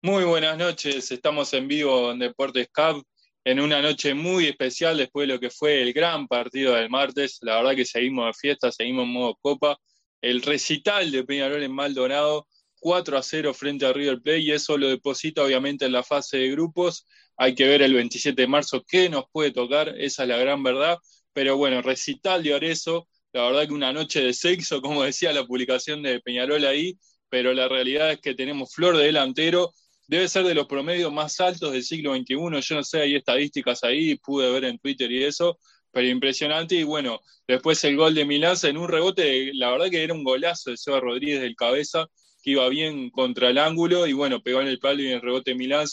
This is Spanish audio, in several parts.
Muy buenas noches, estamos en vivo en Deportes Cup en una noche muy especial después de lo que fue el gran partido del martes. La verdad que seguimos de fiesta, seguimos en modo copa. El recital de Peñarol en Maldonado, 4 a 0 frente a River Plate y eso lo deposita obviamente en la fase de grupos. Hay que ver el 27 de marzo qué nos puede tocar, esa es la gran verdad. Pero bueno, recital de Arezo, la verdad que una noche de sexo, como decía la publicación de Peñarol ahí, pero la realidad es que tenemos flor de delantero, debe ser de los promedios más altos del siglo XXI. Yo no sé, hay estadísticas ahí, pude ver en Twitter y eso, pero impresionante. Y bueno, después el gol de Milán en un rebote, la verdad que era un golazo de Seba Rodríguez del cabeza, que iba bien contra el ángulo y bueno, pegó en el palo y en el rebote Milán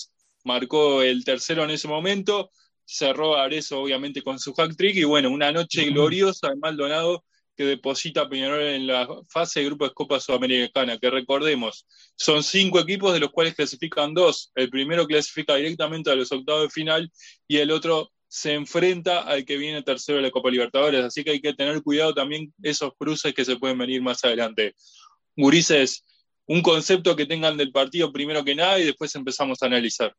marcó el tercero en ese momento. Cerró a Arezo, obviamente, con su hack trick. Y bueno, una noche gloriosa de Maldonado que deposita Peñarol en la fase de grupo de Copa Sudamericana, que recordemos, son cinco equipos de los cuales clasifican dos. El primero clasifica directamente a los octavos de final y el otro se enfrenta al que viene tercero de la Copa Libertadores. Así que hay que tener cuidado también esos cruces que se pueden venir más adelante. Gurises, un concepto que tengan del partido primero que nada y después empezamos a analizar.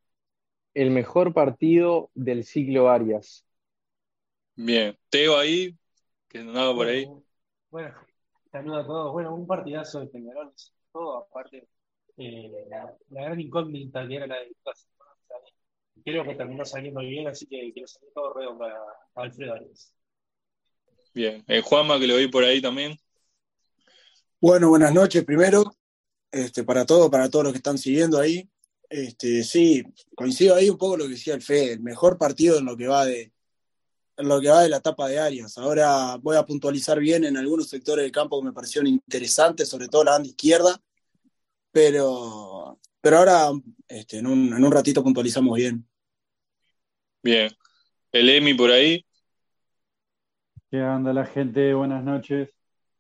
El mejor partido del siglo Arias. Bien, Teo ahí, que andaba por ahí. Bueno, saludos a todos. Bueno, un partidazo de Peñarol, todo, aparte, eh, la, gran incógnita que era la de Lucas. Creo que terminó saliendo bien, así que quiero salir todo ruedo para, Alfredo Arias. Bien, eh, Juanma, que lo vi por ahí también. Bueno, buenas noches primero, este, para todos, para todos los que están siguiendo ahí. Este, sí, coincido ahí un poco lo que decía el Fede, el mejor partido en lo que va de, en lo que va de la etapa de Arias. Ahora voy a puntualizar bien en algunos sectores del campo que me parecieron interesantes, sobre todo la banda izquierda, pero, pero ahora este, en, un, en un ratito puntualizamos bien. Bien. El Emi por ahí. ¿Qué onda la gente? Buenas noches.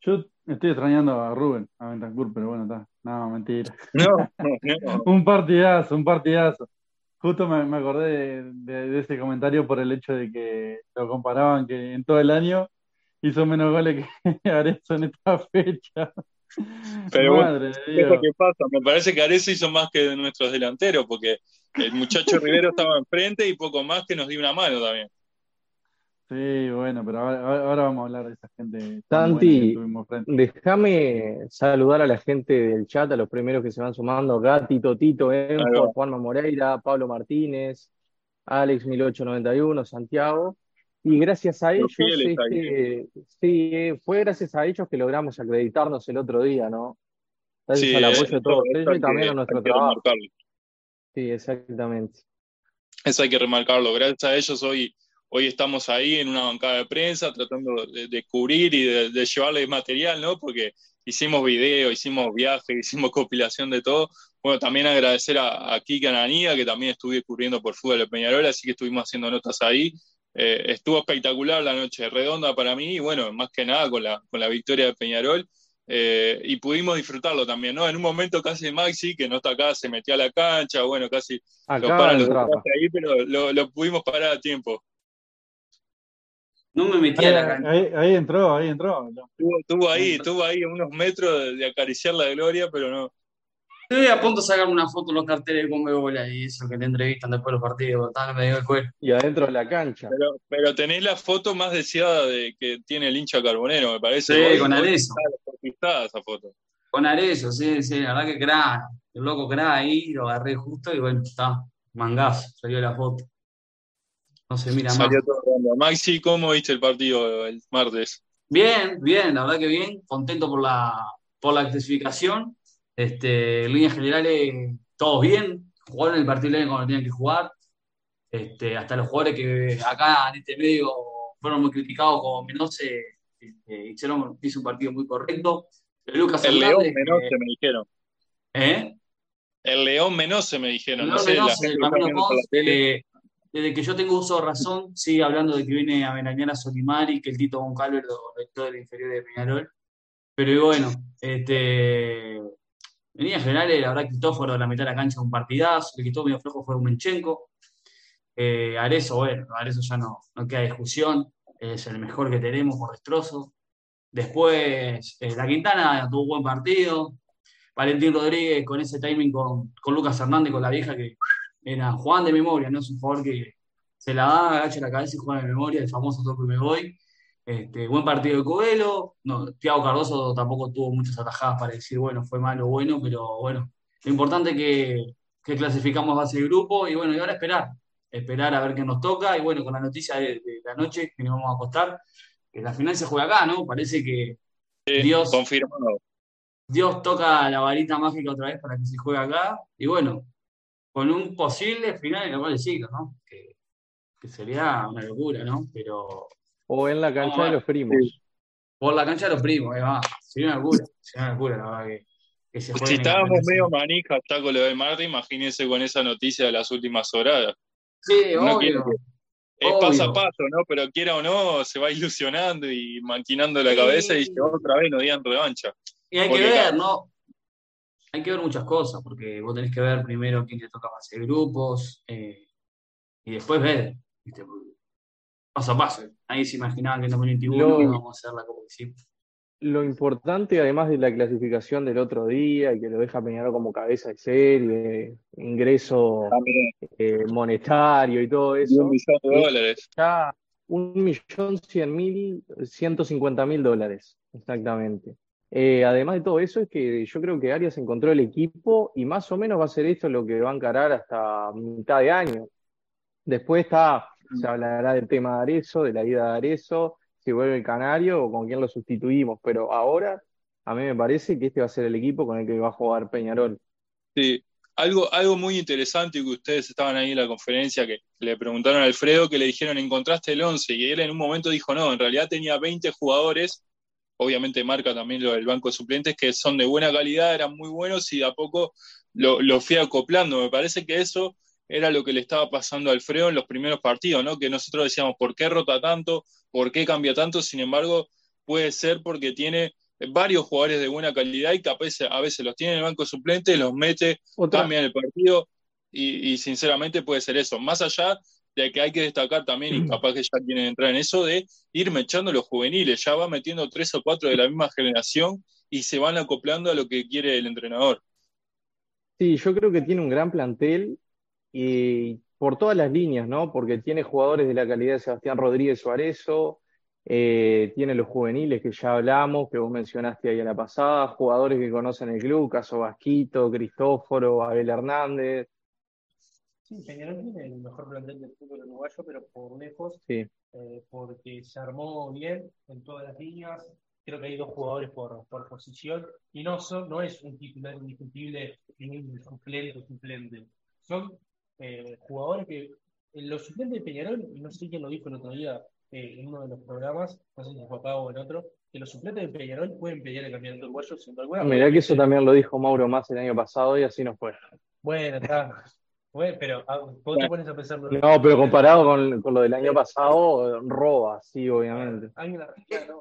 Yo estoy extrañando a Rubén, a Bentancur, pero bueno, está. No, mentira. No, no. un partidazo, un partidazo. Justo me, acordé de, ese comentario por el hecho de que lo comparaban que en todo el año hizo menos goles que Arezzo en esta fecha. Pero Madre bueno, que pasa. Me parece que Arezzo hizo más que de nuestros delanteros, porque el muchacho Rivero estaba enfrente y poco más que nos dio una mano también. Sí, bueno, pero ahora, vamos a hablar de esa gente. Santi, déjame saludar a la gente del chat, a los primeros que se van sumando: Gati, Totito, Enfo, Juanma Moreira, Pablo Martínez, Alex 1891, Santiago. Y gracias a ellos, este, sí, fue gracias a ellos que logramos acreditarnos el otro día, ¿no? Gracias al apoyo de todos ellos y también a nuestro trabajo. Sí, exactamente. Eso hay que remarcarlo. Gracias a ellos hoy hoy estamos ahí en una bancada de prensa tratando de, cubrir y de, de, llevarles material, ¿no? Porque hicimos video, hicimos viaje, hicimos compilación de todo. Bueno, también agradecer a, a Kika Ananía, que también estuve cubriendo por fútbol de Peñarol, así que estuvimos haciendo notas ahí. Eh, estuvo espectacular la noche, redonda para mí, y bueno, más que nada con la, con la victoria de Peñarol. Eh, y pudimos disfrutarlo también, ¿no? En un momento casi Maxi, que no está acá, se metió a la cancha, bueno, casi lo paran los ahí, pero lo, lo pudimos parar a tiempo. No me metí a la cancha. Ahí, entró, ahí entró. Estuvo, ahí, estuvo ahí a unos metros de, acariciar la gloria, pero no. Estoy a punto de sacarme una foto en los carteles con bola y eso que te entrevistan después de los partidos, me el cuero. Y adentro de la cancha. Pero, pero tenés la foto más deseada de que tiene el hincha carbonero, me parece. Sí, con Arezo. esa foto. Con Arezo, sí, sí, la verdad que crack. El loco crack ahí, lo agarré justo y bueno, está, mangazo, salió la foto. No se mira más. Maxi, ¿cómo viste el partido el martes? Bien, bien, la verdad que bien, contento por la, por la clasificación. Este, en líneas generales, todos bien, jugaron el partido cuando tenían que jugar. Este, hasta los jugadores que acá en este medio fueron muy criticados como Menose, este, hicieron, hizo un partido muy correcto. Lucas el León Menose me dijeron. ¿Eh? El León Menose me dijeron. no sé, la desde que yo tengo uso de razón, sigue hablando de que viene a a Solimari, que el Tito Goncalves lo rector del inferior de Peñarol. Pero bueno, este, en líneas generales, la verdad, Cristóforo de la mitad de la cancha un partidazo, el que estuvo medio flojo fue un Menchenko. Eh, Arezo, bueno, Arezo ya no, no queda discusión, es el mejor que tenemos por destrozo. Después, eh, La Quintana tuvo un buen partido. Valentín Rodríguez con ese timing con, con Lucas Hernández, con la vieja que era Juan de memoria, ¿no? Es un jugador que se la da, agacha la cabeza y juega de memoria, el famoso toque me voy. Este, buen partido de Covelo. No, Tiago Cardoso tampoco tuvo muchas atajadas para decir, bueno, fue malo o bueno, pero bueno, lo importante es que, que clasificamos base de grupo y bueno, y ahora esperar, esperar a ver qué nos toca y bueno, con la noticia de, la noche que nos vamos a acostar, que la final se juega acá, ¿no? Parece que Dios, confirmado. Dios toca la varita mágica otra vez para que se juegue acá y bueno, con un posible final en el cual de ciclo, ¿no? Que, sería una locura, ¿no? Pero... O en la cancha de los primos. Por la cancha de los primos, ahí va. Sería una locura, sería una locura, la verdad que si estábamos medio manija hasta con lo del Marte, imagínense con esa noticia de las últimas horas. Sí, obvio. es paso a paso, ¿no? Pero quiera o no, se va ilusionando y maquinando la cabeza y dice, otra vez no digan revancha. Y hay que ver, ¿no? Hay que ver muchas cosas, porque vos tenés que ver primero quién te toca hacer grupos, eh, y después ver, paso a paso. Nadie se imaginaba que en 2021 íbamos a hacer la como lo importante, además de la clasificación del otro día y que lo deja Peñarol como cabeza de serie, ingreso eh, monetario y todo eso. Un millón de dólares. Ya un millón cien mil, ciento cincuenta mil dólares, exactamente. Eh, además de todo eso, es que yo creo que Arias encontró el equipo y más o menos va a ser esto lo que va a encarar hasta mitad de año. Después está, se hablará del tema de Arezo, de la ida de Arezo, si vuelve el Canario o con quién lo sustituimos, pero ahora a mí me parece que este va a ser el equipo con el que va a jugar Peñarol. Sí, algo, algo muy interesante que ustedes estaban ahí en la conferencia que le preguntaron a Alfredo que le dijeron, ¿encontraste el 11? Y él en un momento dijo, no, en realidad tenía 20 jugadores, obviamente marca también lo del banco de suplentes, que son de buena calidad, eran muy buenos y de a poco lo, lo fui acoplando. Me parece que eso era lo que le estaba pasando a Alfredo en los primeros partidos, ¿no? Que nosotros decíamos, ¿por qué rota tanto? ¿Por qué cambia tanto? Sin embargo, puede ser porque tiene varios jugadores de buena calidad y que a veces, los tiene en el banco suplente, los mete, cambia el partido y, sinceramente puede ser eso. Más allá de que hay que destacar también, y capaz que ya quieren entrar en eso, de ir echando los juveniles, ya va metiendo tres o cuatro de la misma generación y se van acoplando a lo que quiere el entrenador. Sí, yo creo que tiene un gran plantel y por todas las líneas, ¿no? Porque tiene jugadores de la calidad de Sebastián Rodríguez Suarezo, eh, tiene los juveniles que ya hablamos, que vos mencionaste ahí en la pasada, jugadores que conocen el club, Caso Vasquito, Cristóforo, Abel Hernández. Sí, Peñarol tiene el mejor plantel del fútbol uruguayo, pero por lejos, sí. Eh, porque se armó bien en todas las líneas. Creo que hay dos jugadores por, por posición y no, son, no es un titular indiscutible ni un suplente suplente. Son eh, jugadores que los suplentes de Peñarol, y no sé quién lo dijo el otro día eh, en uno de los programas, no sé si fue acá o en otro, que los suplentes de Peñarol pueden pelear el campeonato uruguayo sin alguna Mirá que eso también lo dijo Mauro más el año pasado y así nos fue. Bueno, está. Bueno, pero ah, vos te pones a pensar. No, pero comparado con, con, lo del año pasado, roba, sí, obviamente.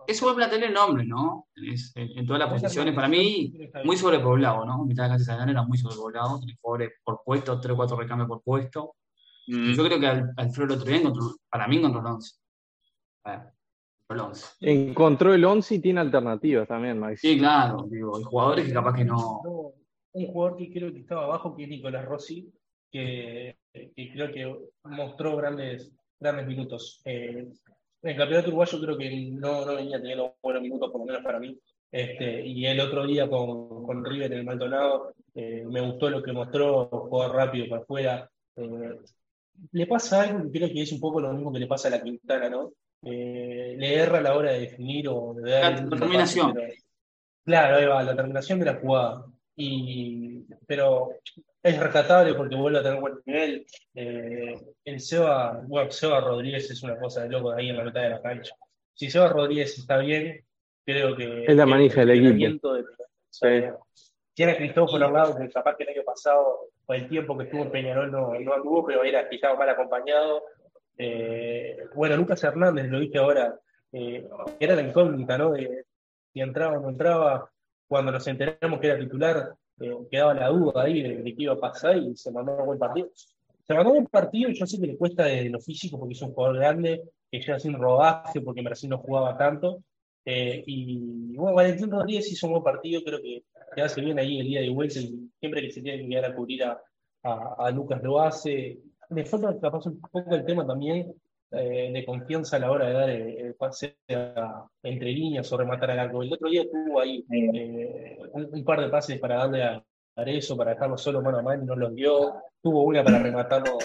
Es un buen plantel en nombre, ¿no? en, todas las posiciones, para mí, muy sobrepoblado, ¿no? Mitad de la cancha de era muy sobrepoblado, jugadores por puesto, tres o cuatro recambios por puesto. Mm. Yo creo que al, Alfredo otro día encontró, para mí encontró el 11. El 11. Encontró el 11 y tiene alternativas también, Max. Sí, claro, digo, hay jugadores que capaz que no. Un jugador que creo que estaba abajo, que es Nicolás Rossi, que, creo que mostró grandes, grandes minutos. Eh, en el campeonato uruguayo creo que no, no venía teniendo buenos minutos, por lo menos para mí. Este, y el otro día con, con River en el Maldonado, eh, me gustó lo que mostró, jugar rápido para afuera. Eh, le pasa algo que creo que es un poco lo mismo que le pasa a la Quintana, ¿no? le erra a la hora de definir o de dar. La terminación. claro, ahí va, la terminación de la jugada. Y, pero es rescatable porque vuelve a tener buen nivel. Eh, el Seba, bueno, Seba Rodríguez es una cosa de loco ahí en la mitad de la cancha. Si Seba Rodríguez está bien, creo que. Es la manija del equipo. Tiene a Cristóforo al lado, que capaz que el año pasado, por el tiempo que estuvo en Peñarol, no, no anduvo, pero era quizás mal acompañado. Eh, bueno, Lucas Hernández, lo dije ahora, eh, era la incógnita, ¿no? De si entraba o no entraba. Cuando nos enteramos que era titular, eh, quedaba la duda ahí de, qué iba a pasar y se mandó un buen partido. Se mandó un buen partido yo sé que le cuesta de, lo físico porque es un jugador grande, que llega sin rodaje porque Brasil no jugaba tanto, Eh, y bueno, Valentín Rodríguez hizo un buen partido, creo que, que hace bien ahí el día de vuelta, siempre que se tiene que quedar a cubrir a, a, Lucas lo hace. Me falta capaz un poco el tema también eh, de confianza a la hora de dar el, pase entre líneas o rematar al arco. El otro día tuvo ahí eh, un, par de pases para darle a Arezo, para dejarlo solo mano a mano y no lo dio. Tuvo una para rematarlo,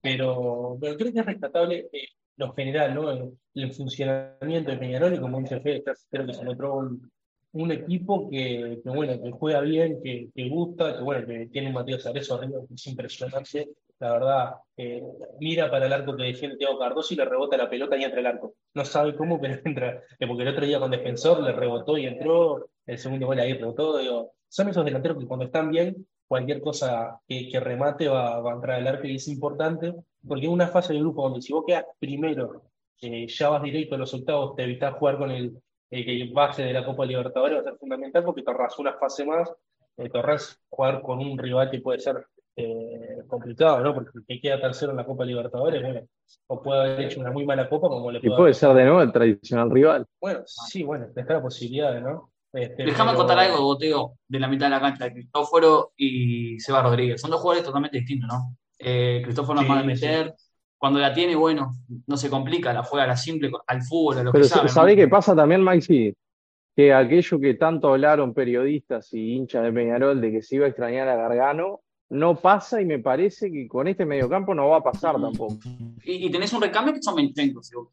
pero, pero creo que es rescatable eh, lo general, ¿no? El, funcionamiento de Peñarol y como dice Fede, creo que se encontró un, un equipo que, que, bueno, que juega bien, que, que, gusta, que bueno, que tiene un Matías Arezo arriba, que es impresionante. La verdad, eh, mira para el arco que defiende Thiago Cardoso y le rebota la pelota y entra el arco. No sabe cómo, pero entra. Porque el otro día con defensor le rebotó y entró. El segundo gol ahí rebotó. Digo, son esos delanteros que cuando están bien, cualquier cosa que, remate va, a entrar al arco y es importante, porque es una fase de grupo donde si vos quedas primero, eh, ya vas directo a los octavos, te evitas jugar con el, el que base de la Copa Libertadores, va a ser fundamental porque torras una fase más, eh, torras jugar con un rival que puede ser eh, complicado, ¿no? Porque el que queda tercero en la Copa Libertadores, bueno, o puede haber hecho una muy mala copa como le puede. Y puede ser de nuevo el tradicional rival. Bueno, sí, bueno, está la posibilidad, ¿no? Este, Déjame contar algo, Boteo, de la mitad de la cancha, de Cristóforo y Seba Rodríguez. Son dos jugadores totalmente distintos, ¿no? Eh, Cristóforo más de meter, cuando la tiene, bueno, no se complica, la juega a la simple, al fútbol, a lo Pero que sabe. ¿sabés qué pasa también, Maxi? Que aquello que tanto hablaron periodistas y hinchas de Peñarol de que se iba a extrañar a Gargano, no pasa y me parece que con este mediocampo no va a pasar tampoco. Y, tenés un recambio que son Menchenko, si vos,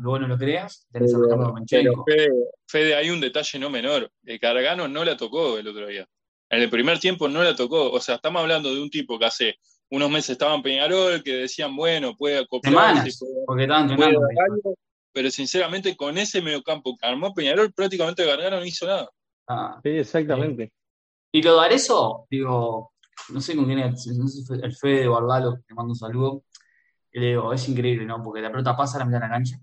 bueno lo creas, tenés un recambio Menchenko. Fede, Fede, hay un detalle no menor, el Cargano no la tocó el otro día. En el primer tiempo no la tocó, o sea, estamos hablando de un tipo que hace unos meses estaba en Peñarol, que decían, bueno, puede acoplarse, porque estaban entrenando, pero sinceramente con ese mediocampo que armó Peñarol, prácticamente Gargano no hizo nada. Ah, sí, exactamente. Y lo de eso, digo, no sé con quién sé, el Fede Barbalo, que mando un saludo, y le digo, es increíble, ¿no? Porque la pelota pasa a la mitad de la cancha,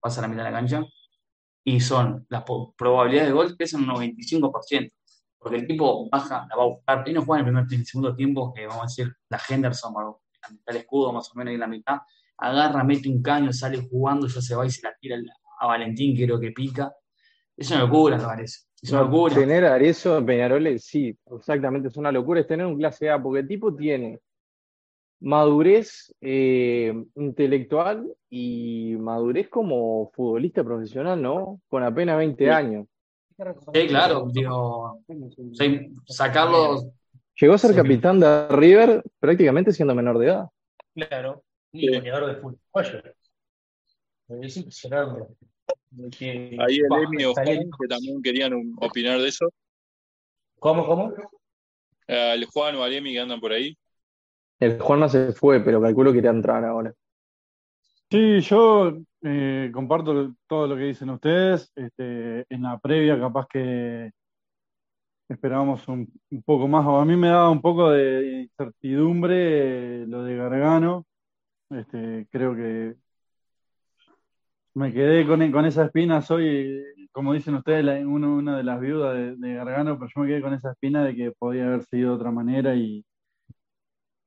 pasa a la mitad de la cancha, y son, las probabilidades de gol pesan un 95%, porque el tipo baja, la va a buscar, y no juega en el primer y segundo tiempo, que vamos a decir, la Henderson, el escudo más o menos ahí en la mitad, agarra, mete un caño, sale jugando, ya se va y se la tira a Valentín, creo que pica. Es una locura, me parece. Es una locura. Tener a Arezo Peñarole, sí, exactamente, es una locura. Es tener un clase A, porque el tipo tiene madurez eh, intelectual y madurez como futbolista profesional, ¿no? Con apenas 20 años. Sí, claro, digo, sacarlo. Llegó a ser capitán de River prácticamente siendo menor de edad. Claro, y goleador de fútbol. Es impresionante. Ahí el Emi o Juan, que también querían opinar de eso. ¿Cómo, cómo? Eh, el Juan o Alemi que andan por ahí. El Juan no se fue, pero calculo que irá a entrar ahora. Sí, yo eh, comparto todo lo que dicen ustedes. Este, en la previa, capaz que esperábamos un, poco más. A mí me daba un poco de incertidumbre eh, lo de Gargano. Este, creo que me quedé con, con esa espina, soy, como dicen ustedes, una de las viudas de, Gargano, pero yo me quedé con esa espina de que podía haber sido de otra manera y,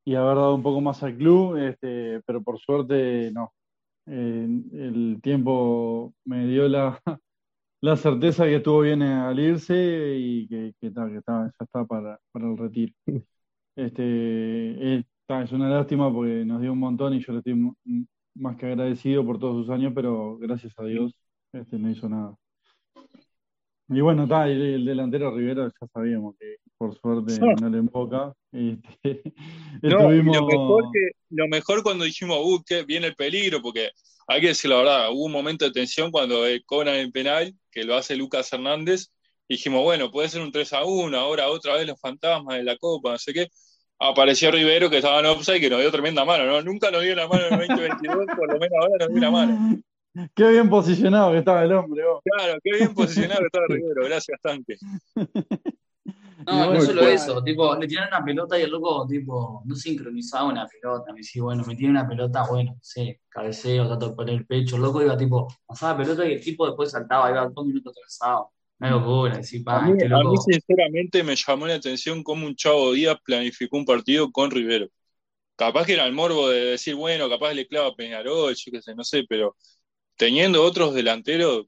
y haber dado un poco más al club, este, pero por suerte no. el tiempo me dio la, la certeza que estuvo bien al irse y que, que, que ya está para, para el retiro. Este, es una lástima porque nos dio un montón y yo le estoy más que agradecido por todos sus años, pero gracias a Dios este, no hizo nada. Y bueno, está, el, delantero Rivera ya sabíamos que por suerte no le emboca. Este, lo, mejor lo mejor cuando dijimos, uh, que viene el peligro, porque hay que decir la verdad, hubo un momento de tensión cuando cobran el penal, que lo hace Lucas Hernández, dijimos, bueno, puede ser un 3 a 1, ahora otra vez los fantasmas de la Copa, no sé qué apareció Rivero que estaba en offside y que nos dio tremenda mano, ¿no? Nunca nos dio la mano en el 2022, por lo menos ahora nos dio la mano. Qué bien posicionado que estaba el hombre. Claro, qué bien posicionado que estaba Rivero, gracias, Tanque. No, no solo eso, tipo, le tiraron una pelota y el loco, tipo, no sincronizaba una pelota. Me decía, bueno, me tiene una pelota, bueno, sí, cabeceo, trato de poner el pecho. El loco iba, tipo, pasaba pelota y el tipo después saltaba, iba dos minutos atrasado. Una locura, sí, pa, a, mí, a mí, sinceramente, me llamó la atención cómo un Chavo Díaz planificó un partido con Rivero. Capaz que era el morbo de decir, bueno, capaz le clava a Peñarol, yo qué sé, no sé, pero teniendo otros delanteros,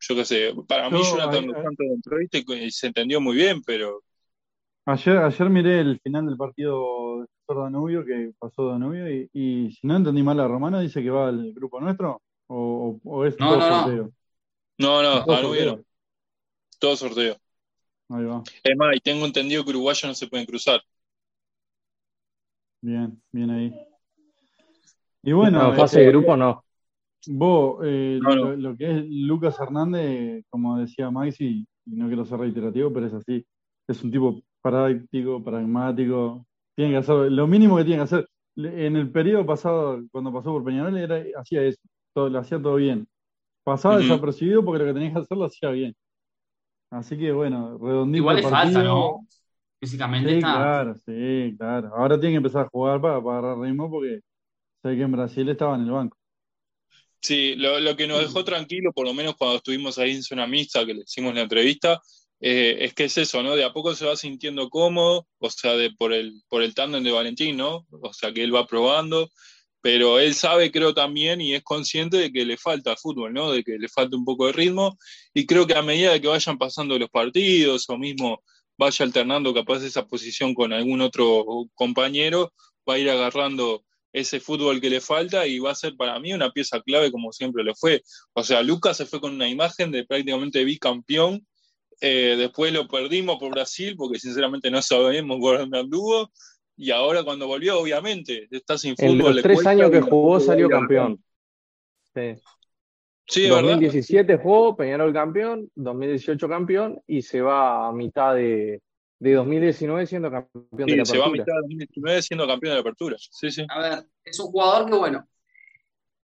yo qué sé, para mí Yo, Jonathan ahí- Dos Santos entró y se entendió muy bien, pero Ayer, ayer miré el final del partido de Defensor Danubio, que pasó Danubio, y, y si no entendí mal a Romano, dice que va al grupo nuestro, o, o- es No, no, no. no, no, Danubio. Todo sorteo. Ahí va. Es más, y tengo entendido que uruguayos no se pueden cruzar. Bien, bien ahí. Y bueno, no, fase eh, de grupo no. vos, eh, No, no. Lo, lo que es Lucas Hernández, como decía Maxi, y no quiero ser reiterativo, pero es así. Es un tipo práctico, pragmático. Tiene que hacer lo mínimo que tiene que hacer. En el periodo pasado, cuando pasó por Peñarol, era, hacía eso, todo, lo hacía todo bien. Pasaba desapercibido porque lo que tenía que hacer lo hacía bien. Así que bueno, redondito Igual el le falta, partido. ¿no? Físicamente Sí, está. claro, sí, claro. Ahora tiene que empezar a jugar para, para agarrar ritmo porque sé que en Brasil estaba en el banco. Sí, lo, lo que nos dejó tranquilo, por lo menos cuando estuvimos ahí en zona mixta, que le hicimos la entrevista, eh, es que es eso, ¿no? De a poco se va sintiendo cómodo, o sea, de, por el, por el tándem de Valentín, ¿no? O sea, que él va probando, pero él sabe, creo también, y es consciente de que le falta fútbol, ¿no? De que le falta un poco de ritmo, y creo que a medida de que vayan pasando los partidos, o mismo vaya alternando capaz esa posición con algún otro compañero, va a ir agarrando ese fútbol que le falta y va a ser para mí una pieza clave como siempre lo fue. O sea, Lucas se fue con una imagen de prácticamente bicampeón, eh, después lo perdimos por Brasil porque sinceramente no sabemos por dónde anduvo y ahora cuando volvió obviamente está sin fútbol. En los le tres años que jugó salió a- campeón. Sí. Sí, es verdad. 2017 jugó, Peñarol campeón, 2018 campeón y se va a mitad de, de 2019 siendo campeón de la se va a apertura. mitad de 2019 siendo campeón de la apertura. Sí, sí. A ver, es un jugador que, bueno,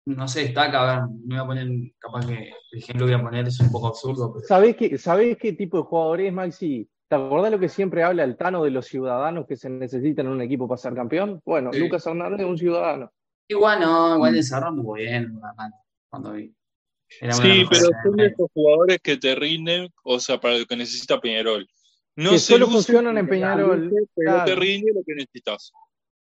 no se destaca. A ver, me voy a poner, capaz que el ejemplo que voy a poner es un poco absurdo, pero ¿Sabés qué, ¿Sabés qué tipo de jugador es, Maxi? ¿Te acordás lo que siempre habla el Tano de los ciudadanos que se necesitan en un equipo para ser campeón? Bueno, Sí. Lucas Hernández es un ciudadano. igual no, igual desarrolló muy bien cuando vi. Era Sí, pero mejores son de el esos jugadores que te rinden, o sea, para lo que necesita Peñarol. No Que se solo funcionan en Peñarol, pero claro. te rinde lo que necesitas.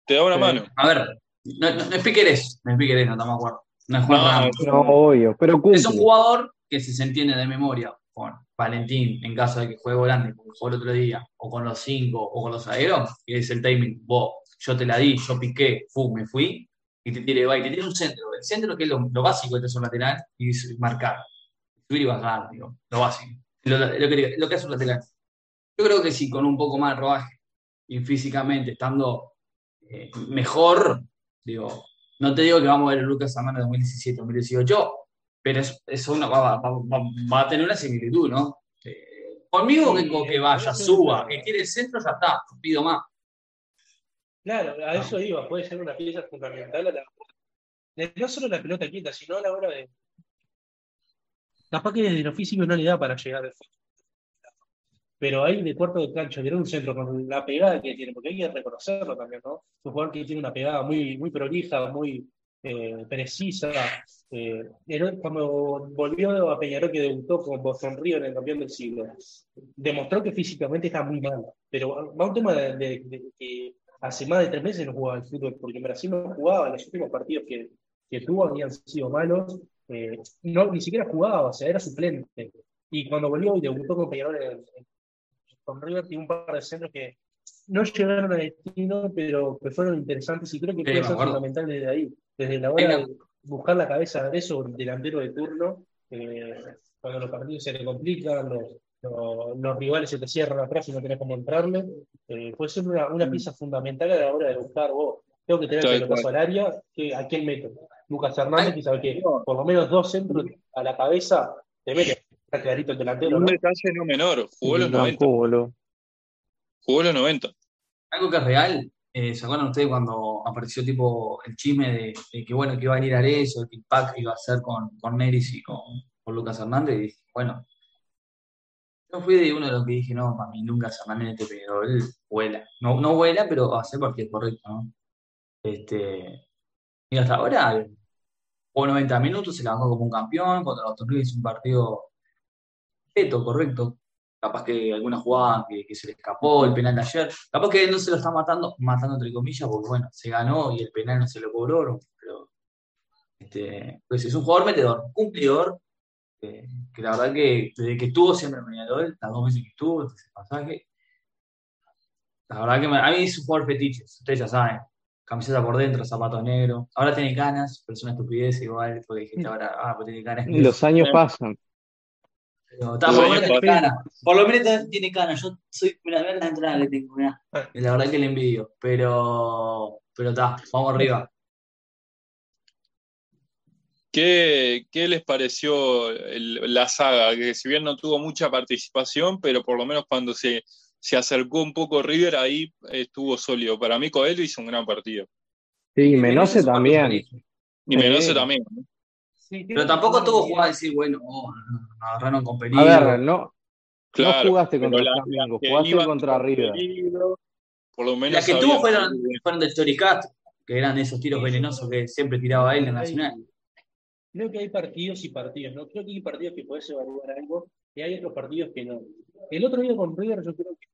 Te da una Sí. mano. A ver, no, no, no es Piquerés, no es Piquerés, no estamos de acuerdo. No es Juan No, obvio, pero cumple. Es un jugador que si se entiende de memoria con Valentín en caso de que juegue volante, como el otro día, o con los cinco, o con los zagueros, que es el timing, vos, yo te la di, yo piqué, fu, me fui, y te tire, va, y te tira un centro. El centro que es lo, básico de un lateral, y marcar. Subir y bajar, digo, lo básico. Lo, que, lo que hace un lateral. Yo creo que si con un poco más de rodaje y físicamente estando eh, mejor, digo, no te digo que vamos a ver a Lucas Hernández 2017, 2018, pero es, es una, va, va- va- va a tener una similitud, ¿no? Eh, conmigo que, que vaya, suba, que quiere el centro, ya está, no pido más. Claro, a eso iba, puede ser una pieza fundamental a la no solo la pelota quieta, sino a la hora de. Capaz que desde lo físico no le da para llegar al fondo. Pero ahí de cuarto de cancha, tiene un centro con la pegada que tiene, porque hay que reconocerlo también, ¿no? Un jugador que tiene una pegada muy, muy prolija, muy eh, precisa. Eh, cuando volvió a Peñarol, que debutó con Boston Río en el campeón del siglo, demostró que físicamente está muy mal. Pero va un tema de, de- de que hace más de tres meses no jugaba al fútbol, porque en Brasil no jugaba, los últimos partidos que, que tuvo habían sido malos, eh, no, ni siquiera jugaba, o sea, era suplente. Y cuando volvió y debutó con Peñarol en- en- con River, tiene un par de centros que no llegaron a destino, pero que fueron interesantes y creo que Sí, puede ser fundamental desde ahí, desde la hora de buscar la cabeza de eso, delantero de turno, eh, cuando los partidos se le complican, los, los- los rivales se te cierran atrás y no tenés cómo entrarle, eh, puede ser una, una pieza fundamental a la hora de buscar vos. Tengo que tener Tal el pelotazo al área, que, ¿a quién meto? Lucas Hernández, que sabe que por lo menos dos centros a la cabeza te mete. Está clarito el delantero, un ¿no? detalle no menor, jugó los Tampoco, 90. boludo. Jugó los 90. Algo que es real, eh, ¿se acuerdan ustedes cuando apareció tipo el chisme de, que bueno, que iba a venir Arezzo, que el pack iba a ser con, con Neris y con, con Lucas Hernández? Y dije, bueno, yo fui de uno de los que dije, no, para mí Lucas Hernández este pero él vuela. No, no vuela, pero va a ser porque es correcto, ¿no? Este, y hasta ahora jugó 90 minutos, se la bajó como un campeón, contra los Tornillos hizo un partido peto, correcto. Capaz que alguna jugada que, que se le escapó, el penal de ayer. Capaz que no se lo está matando, matando entre comillas, porque bueno, se ganó y el penal no se lo cobró, pero este, pues es un jugador metedor, cumplidor, que la verdad que desde que estuvo siempre Peñarol, las dos veces que estuvo, ese pasaje, la verdad que a mí es un jugador fetiche, ustedes ya saben. Camiseta por dentro, zapatos negros. Ahora tiene canas, pero es una estupidez igual, porque dijiste ahora, ah, pues tiene canas. Los años pasan. Pero, por, lo menos por lo menos tiene canas. Yo soy, mira, la entrada le tengo, mira. La verdad que le envidio. Pero, pero está, vamos arriba. ¿Qué, ¿Qué, les pareció la saga? Que si bien no tuvo mucha participación, pero por lo menos cuando se, se acercó un poco River, ahí estuvo sólido. Para mí Coelho hizo un gran partido. Sí, y Menose también. Y Menose también. Pero tampoco tuvo jugada decir, bueno, oh, agarraron con peligro. A ver, no, no jugaste contra Flamengo, jugaste contra River. por lo menos Las que tuvo fueron, fueron del Toricat, que eran esos tiros venenosos que siempre tiraba él en Nacional. Creo que hay partidos y partidos, ¿no? Creo que hay partidos que podés evaluar algo y hay otros partidos que no. El otro día con River yo creo que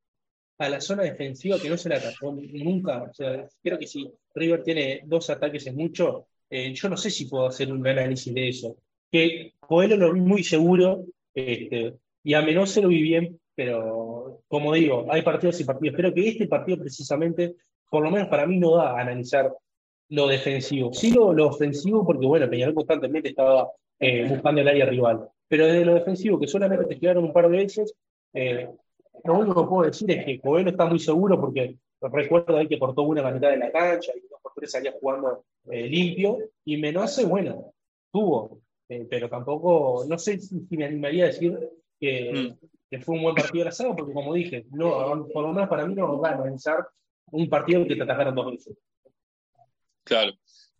a la zona defensiva que no se la atacó nunca. O sea, creo que si River tiene dos ataques es mucho, eh, yo no sé si puedo hacer un análisis de eso. Que Coelho lo vi muy seguro este, y a Menose lo vi bien, pero como digo, hay partidos y partidos. Creo que este partido precisamente, por lo menos para mí, no da a analizar lo defensivo. Sí lo, ofensivo, porque bueno, Peñarol constantemente estaba eh, buscando el área rival. Pero desde lo defensivo, que solamente te quedaron un par de veces, eh, lo único que puedo decir es que Coelho está muy seguro porque recuerdo ahí que cortó una mitad de la cancha y dos salía jugando eh, limpio. Y Menose, bueno, tuvo, pero tampoco, no sé si, me animaría a decir que, mm. que, fue un buen partido de la saga, porque como dije, no, por lo menos para mí no va a pensar un partido que te atacaron dos veces. Claro.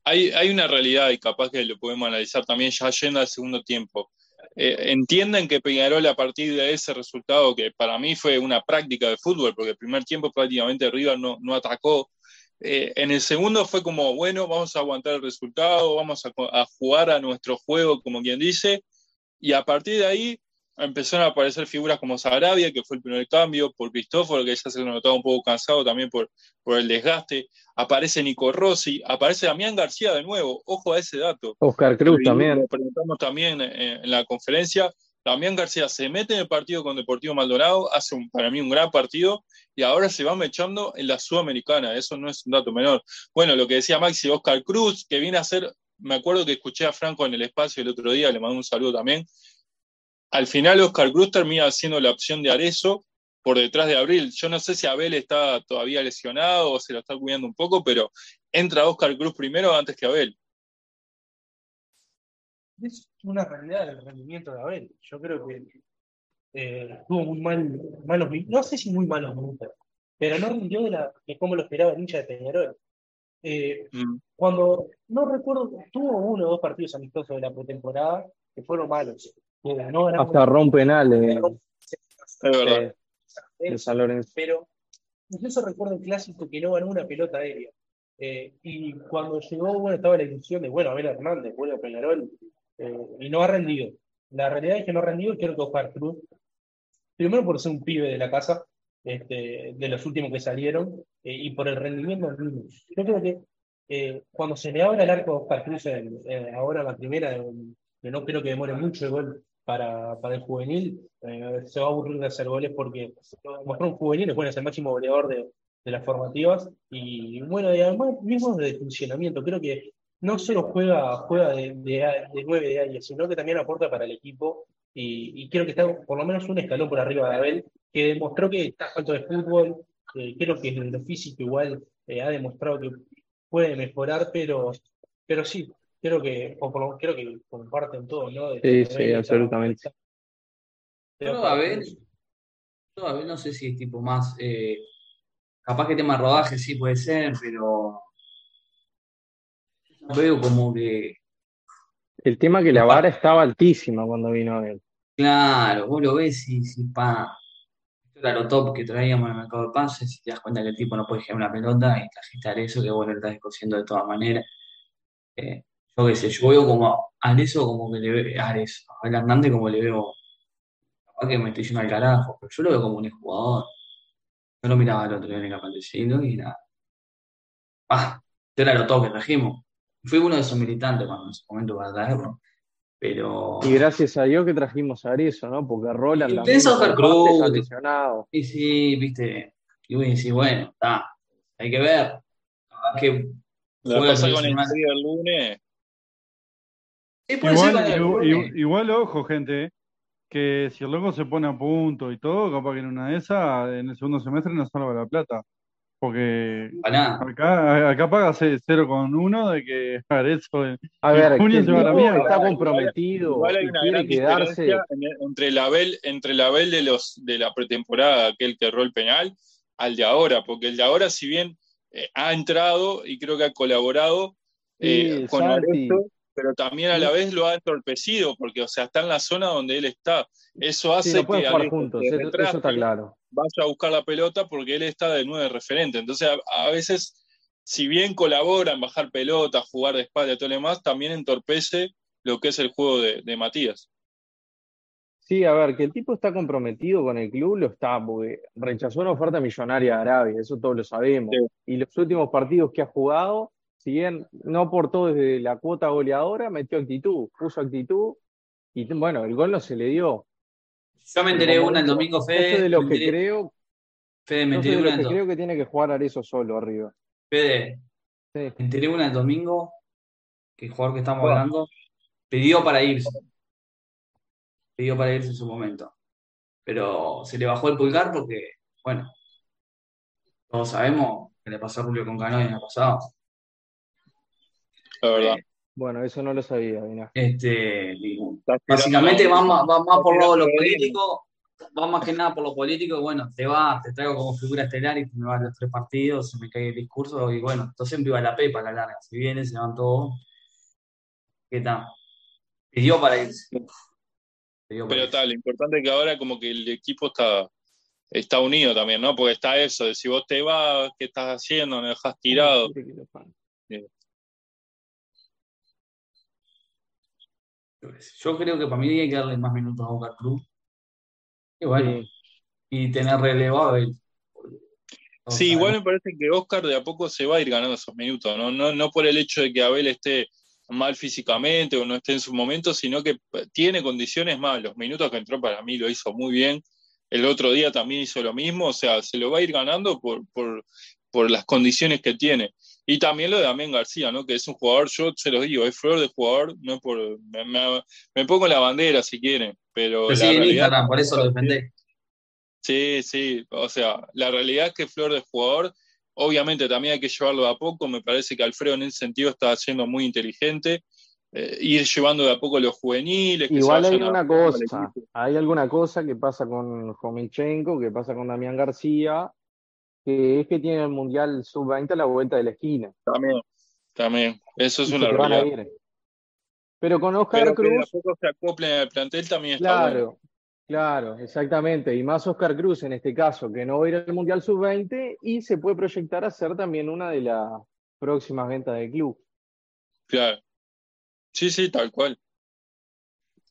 Hay, hay una realidad y capaz que lo podemos analizar también ya yendo al segundo tiempo. Eh, entienden que Peñarol a partir de ese resultado, que para mí fue una práctica de fútbol, porque el primer tiempo prácticamente River no, no atacó, eh, en el segundo fue como, bueno, vamos a aguantar el resultado, vamos a, a, jugar a nuestro juego, como quien dice, y a partir de ahí empezaron a aparecer figuras como Sarabia, que fue el primer cambio, por Cristóforo, que ya se lo notaba un poco cansado también por, por el desgaste, aparece Nico Rossi, aparece Damián García de nuevo, ojo a ese dato. Oscar Cruz también. Lo presentamos también en, la conferencia. Damián García se mete en el partido con Deportivo Maldonado, hace para mí un gran partido y ahora se va mechando en la Sudamericana, eso no es un dato menor. Bueno, lo que decía Maxi, Oscar Cruz, que viene a ser, me acuerdo que escuché a Franco en el espacio el otro día, le mando un saludo también, al final Oscar Cruz termina siendo la opción de Arezo por detrás de Abril. Yo no sé si Abel está todavía lesionado o se lo está cuidando un poco, pero entra Oscar Cruz primero antes que Abel. Es una realidad del rendimiento de Abel. Yo creo que eh, tuvo muy mal, malos no sé si muy malos minutos, pero no rindió de, la, de cómo lo esperaba el hincha de Peñarol. Eh, mm. Cuando, no recuerdo, tuvo uno o dos partidos amistosos de la pretemporada que fueron malos. Hasta rompe penales. Es verdad. Pero incluso recuerdo el clásico que no ganó una pelota aérea. Eh, y cuando llegó, bueno, estaba la ilusión de, bueno, Abel Hernández, bueno, Peñarol, eh, y no ha rendido. La realidad es que no ha rendido y quiero que Oscar Cruz, primero por ser un pibe de la casa, este, de los últimos que salieron, eh, y por el rendimiento del Yo creo que cuando se le abra el arco a Oscar Cruz ahora la primera, que no creo que demore mucho el gol para, para el juvenil, eh, se va a aburrir de hacer goles porque mostró un juvenil, es el máximo goleador de, de, las formativas y bueno, y además mismo de funcionamiento, creo que no solo juega, juega de, de, de 9 de área, sino que también aporta para el equipo y, y, creo que está por lo menos un escalón por arriba de Abel, que demostró que está falto de fútbol, eh, creo que en lo físico igual eh, ha demostrado que puede mejorar, pero, pero sí, creo que, o por lo, creo que comparten todo, ¿no? sí, sí, absolutamente. Yo a ver, no sé si es tipo más, eh, capaz que tema rodaje sí puede ser, pero veo como que... El tema que la vara estaba altísima cuando vino a él. Claro, vos lo ves y si pa, esto era lo top que traíamos en el mercado de pases y te das cuenta que el tipo no puede generar una pelota y trajiste eso que vos le estás descosiendo de todas maneras. Eh, yo qué sé, yo veo como a Arezo como que le veo, a Arezo, a Hernández como le veo, capaz que me estoy yendo al carajo, pero yo lo veo como un jugador. Yo lo miraba el otro día en el campeonato y nada. Ah, yo era lo todo que trajimos. Fui uno de esos militantes cuando en ese momento para traerlo. Pero. Y gracias a Dios que trajimos a eso, ¿no? Porque Roland Y a está lesionado. Sí, sí, viste. Y vos decís, bueno, está. Hay que ver. Capaz que La pasa con el día lunes. Sí, Igual, el lunes. igual, ojo, gente, que si el loco se pone a punto y todo, capaz que en una de esas, en el segundo semestre no salva la plata. Porque nada. acá, acá paga 0,1 de que Arezzo en, A ver, que junio se va a la tipo mierda. está comprometido Igual hay una quiere gran quedarse. entre la Bel, entre la Bel de los de la pretemporada, aquel que erró el penal, al de ahora, porque el de ahora, si bien eh, ha entrado y creo que ha colaborado eh, Sí, con. Arezzo, pero también a la vez lo ha entorpecido, porque o sea, está en la zona donde él está. Eso hace Sí, no que jugar juntos, eso, está claro. Vaya a buscar la pelota porque él está de nueve referente. Entonces, a, a veces, si bien colabora en bajar pelota, jugar de espalda y todo lo demás, también entorpece lo que es el juego de, de Matías. Sí, a ver, que el tipo está comprometido con el club, lo está, porque rechazó una oferta millonaria de Arabia, eso todos lo sabemos. Sí. Y los últimos partidos que ha jugado, si bien no aportó desde la cuota goleadora, metió actitud, puso actitud, y bueno, el gol no se le dio. Yo me enteré una el domingo, Fede. de los me que enteré- creo, Fede, me enteré de una el que creo que tiene que jugar Arezzo solo arriba. Fede, Sí. me enteré una el domingo que el jugador que estamos Bueno. hablando pidió para irse. Pidió para irse en su momento. Pero se le bajó el pulgar porque, bueno, todos sabemos que le pasó a Julio con Cano el año pasado. La verdad. Eh, Bueno, eso no lo sabía, mirá. Este, básicamente va más, va más por lo, político, va más que nada por lo político, y bueno, te va, te traigo como figura estelar y me van los tres partidos, se me cae el discurso, y bueno, entonces viva la pepa a la larga, si viene, se van todos, ¿qué tal? Pidió para irse. Pidió para Pero tal, lo importante es que ahora como que el equipo está, está unido también, ¿no? Porque está eso, de si vos te vas, ¿qué estás haciendo? ¿Me dejas tirado? Yo creo que para mí hay que darle más minutos a Oscar Cruz. Y bueno, Sí. y tener relevado a él. Todos Sí, igual me parece que Oscar de a poco se va a ir ganando esos minutos, ¿no? No, no por el hecho de que Abel esté mal físicamente o no esté en su momento, sino que tiene condiciones más. Los minutos que entró para mí lo hizo muy bien. El otro día también hizo lo mismo, o sea, se lo va a ir ganando por, por, por las condiciones que tiene. Y también lo de Damián García, ¿no? Que es un jugador, yo se los digo, es flor de jugador, no es por. Me, me- me pongo la bandera si quieren, pero. Pero la sí, en realidad- Instagram, por eso lo defendés. Sí, sí, o sea, la realidad es que Flor de jugador, obviamente también hay que llevarlo de a poco, me parece que Alfredo en ese sentido está siendo muy inteligente, eh, ir llevando de a poco los juveniles. que Igual hay una cosa, hay alguna cosa que pasa con Jominchenko, que pasa con Damián García, que es que tiene el Mundial Sub-20 a la vuelta de la esquina. También, también, eso es y una realidad. Pero con Oscar Pero Cruz, se acoplen al plantel también está bueno. claro, claro, exactamente. Y más Oscar Cruz en este caso, que no va a ir al Mundial Sub-20 y se puede proyectar a ser también una de las próximas ventas del club. Claro. Sí, sí, tal cual.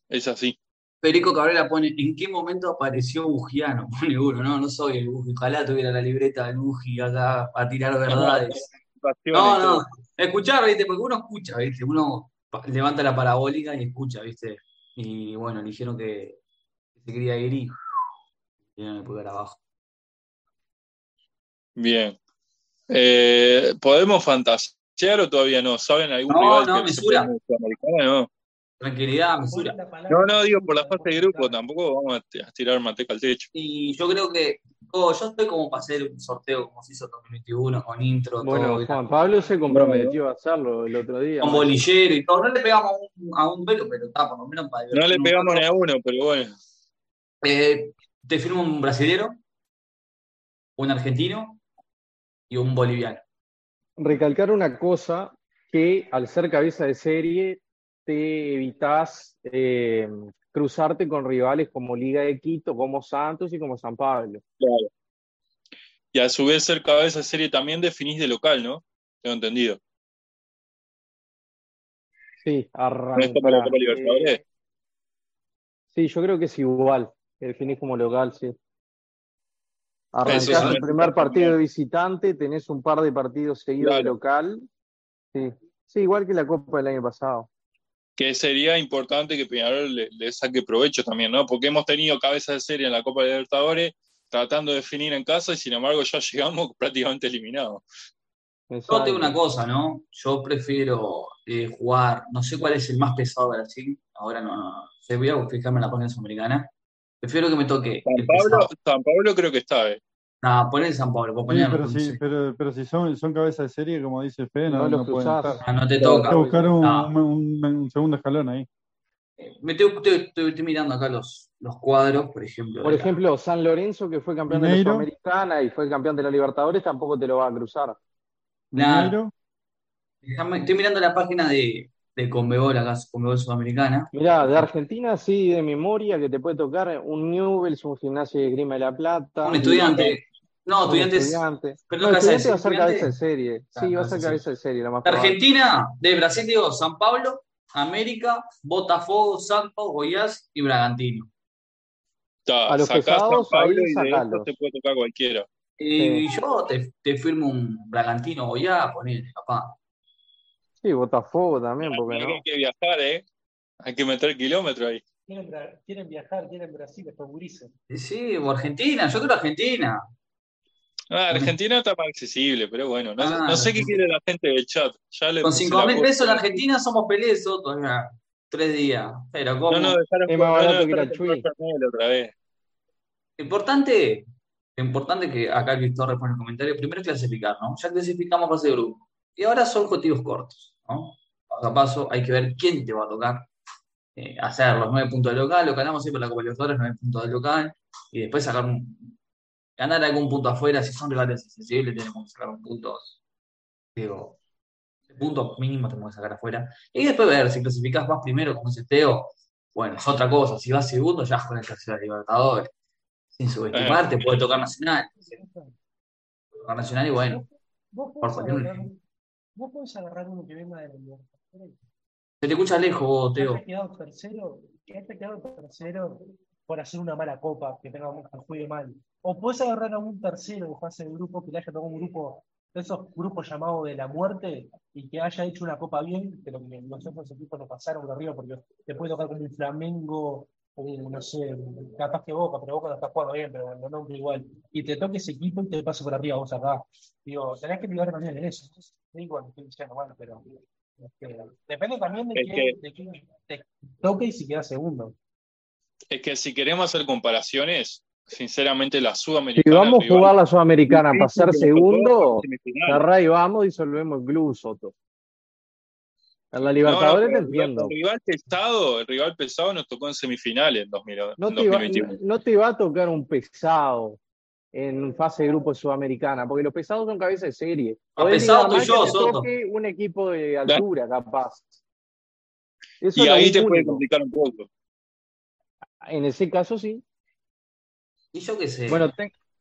Es así. Federico Cabrera pone, ¿en qué momento apareció Bugiano? Pone uno, no, no soy el Bugi, ojalá tuviera la libreta del Bugi acá a tirar verdades. No, no, escuchar, ¿viste? Porque uno escucha, ¿viste? Uno levanta la parabólica y escucha, ¿viste? Y bueno, dijeron que se quería ir y dieron el pulgar abajo. Bien. Eh, ¿Podemos fantasear o todavía no? ¿Saben algún No, rival no, que se mesura. en Sudamericana? No. Tranquilidad, mesura. No, no, digo por la fase de grupo, tampoco vamos a tirar manteca al techo. Y yo creo que oh, yo estoy como para hacer un sorteo como se hizo en 2021, con intro, Bueno, todo, Juan Pablo se comprometió a hacerlo el otro día. con bolillero y todo. No le pegamos a un, a un velo, pero está, por lo menos para No le pegamos ni a uno, pero bueno. Eh, te firmo un brasilero, un argentino y un boliviano. recalcar una cosa que al ser cabeza de serie te evitas eh, cruzarte con rivales como Liga de Quito, como Santos y como San Pablo. Claro. Y a su vez, cabeza de serie también definís de local, ¿no? Tengo entendido. Sí, ¿No arranca. Copa Libertadores? eh, sí, yo creo que es igual. Definís como local, sí. Arrancás es el primer partido de visitante, tenés un par de partidos seguidos de local. Sí. sí, igual que la Copa del año pasado. Que sería importante que Peñarol le, saque provecho también, ¿no? Porque hemos tenido cabeza de serie en la Copa de Libertadores tratando de definir en casa y sin embargo ya llegamos prácticamente eliminados. Yo tengo una cosa, ¿no? Yo prefiero eh, jugar, no sé cuál es el más pesado de Brasil, ahora no, no, no. voy a fijarme en la página sudamericana. Prefiero que me toque. San Pablo, San Pablo creo que está, eh. No, poner San Pablo, sí, pero, si, pero, pero, si son, son cabezas de serie, como dice Fede, no, no, pueden estar. Ah, no te toca. Hay que buscar un, un, un, segundo escalón ahí. Eh, me estoy, estoy, mirando acá los, los cuadros, por ejemplo. Por ejemplo, San Lorenzo, que fue campeón de la Sudamericana y fue campeón de la Libertadores, tampoco te lo va a cruzar. Claro. estoy mirando la página de, de Conmebol, acá, Conmebol Sudamericana. Mirá, de Argentina sí, de memoria, que te puede tocar un Newell's, un gimnasio de Grima de la Plata. Un estudiante. No, estudiantes. Estudiante. Pero no, estudiante va a ser cabeza de serie. Sí, va a ser cabeza de serie. La más Argentina, de Brasil, digo, San Pablo, América, Botafogo, Santos, Goiás y Bragantino. a los pesados, ahí y de te puede tocar cualquiera. Y yo te, te, firmo un Bragantino Goiás, ponele, papá. Sí, Botafogo también, porque no. Hay que viajar, ¿eh? Hay que meter kilómetros ahí. Quieren, viajar, quieren Brasil, es favoricen. Sí, o Argentina, yo creo Argentina. Ah, Argentina está más accesible, pero bueno, no, no sé qué quiere la gente del chat. Ya le Con 5 mil pesos en Argentina somos pelesos todavía. Tres días. Pero ¿cómo? No, no, dejaron es más barato que la Chuy. Otra vez. Importante, importante que acá Luis Torres pone el comentario. Primero clasificar, ¿no? Ya clasificamos fase de grupo. Y ahora son objetivos cortos, ¿no? Paso a paso hay que ver quién te va a tocar. Eh, hacer los nueve puntos de local, lo ganamos siempre la Copa Libertadores, nueve puntos de local, y después sacar un, ganar algún punto afuera, si son rivales accesibles, tenemos que sacar un punto, digo, punto mínimo tenemos que sacar afuera. Y después ver si clasificás más primero como ese Teo, bueno, es otra cosa. Si vas segundo, ya con el tercero Libertadores. Sin subestimar, te puede tocar Nacional. Tocar Nacional y bueno. Vos, podés agarrar, vos podés agarrar uno que venga de la Libertadores. Se te escucha lejos, Teo. Que quedado tercero, que quedado tercero por hacer una mala copa, que tenga que juegue mal. O puedes agarrar a un tercero de fase de grupo que le haya tocado un grupo, de esos grupos llamados de la muerte, y que haya hecho una copa bien, pero que los otros equipos no pasaron por arriba, porque te puede tocar como un Flamengo, o no sé, capaz que Boca, pero Boca no está jugando bien, pero no nombre igual. Y te toque ese equipo y te pasa por arriba vos acá. Digo, tenés que mirar también en eso. Digo, estoy diciendo, bueno, pero depende también de, quién, te toque y si queda segundo. Es que si queremos hacer comparaciones, sinceramente la Sudamericana. Si vamos a jugar la Sudamericana para ser segundo, y vamos y disolvemos el club Soto. En la Libertadores te entiendo. El rival pesado, el rival pesado nos tocó en semifinales en, 2021. no te, Iba, no te va a tocar un pesado en fase de grupo sudamericana, porque los pesados son cabeza de serie. A pesado tú yo, Soto. Un equipo de altura, capaz. y ahí te puede complicar un poco. En ese caso sí. Y yo qué sé. Bueno,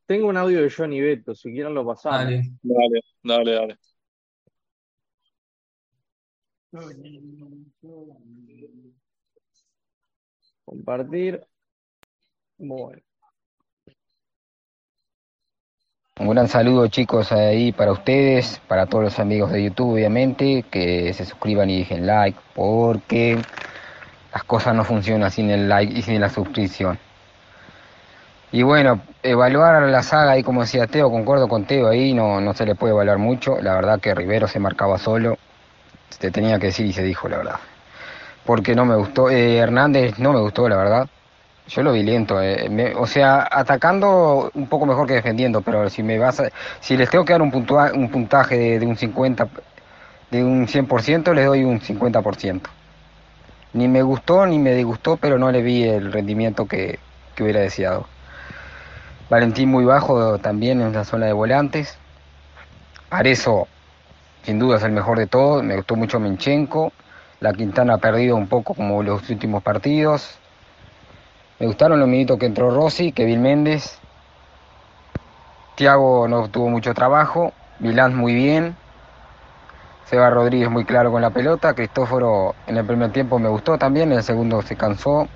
tengo un audio de Johnny Beto, si quieren lo pasamos. Dale, dale, dale, dale. Compartir. Bueno. Un gran saludo chicos ahí para ustedes, para todos los amigos de YouTube obviamente, que se suscriban y dejen like, porque las cosas no funcionan sin el like y sin la suscripción. Y bueno, evaluar la saga ahí, como decía Teo, concuerdo con Teo ahí, no, no se le puede evaluar mucho. La verdad que Rivero se marcaba solo, se tenía que decir y se dijo, la verdad. Porque no me gustó, eh, Hernández no me gustó, la verdad. Yo lo vi lento, eh, o sea, atacando un poco mejor que defendiendo, pero si me vas si les tengo que dar un, un puntaje de, de un 50, de un 100%, les doy un 50% ni me gustó ni me disgustó, pero no le vi el rendimiento que, hubiera deseado. Valentín muy bajo también en la zona de volantes. Arezo, sin duda, es el mejor de todos. Me gustó mucho Menchenko. La Quintana ha perdido un poco como los últimos partidos. Me gustaron los minutos que entró Rossi, Kevin Méndez. Tiago no tuvo mucho trabajo. Vilán muy bien. Seba Rodríguez muy claro con la pelota, Cristóforo en el primer tiempo me gustó también, en el segundo se cansó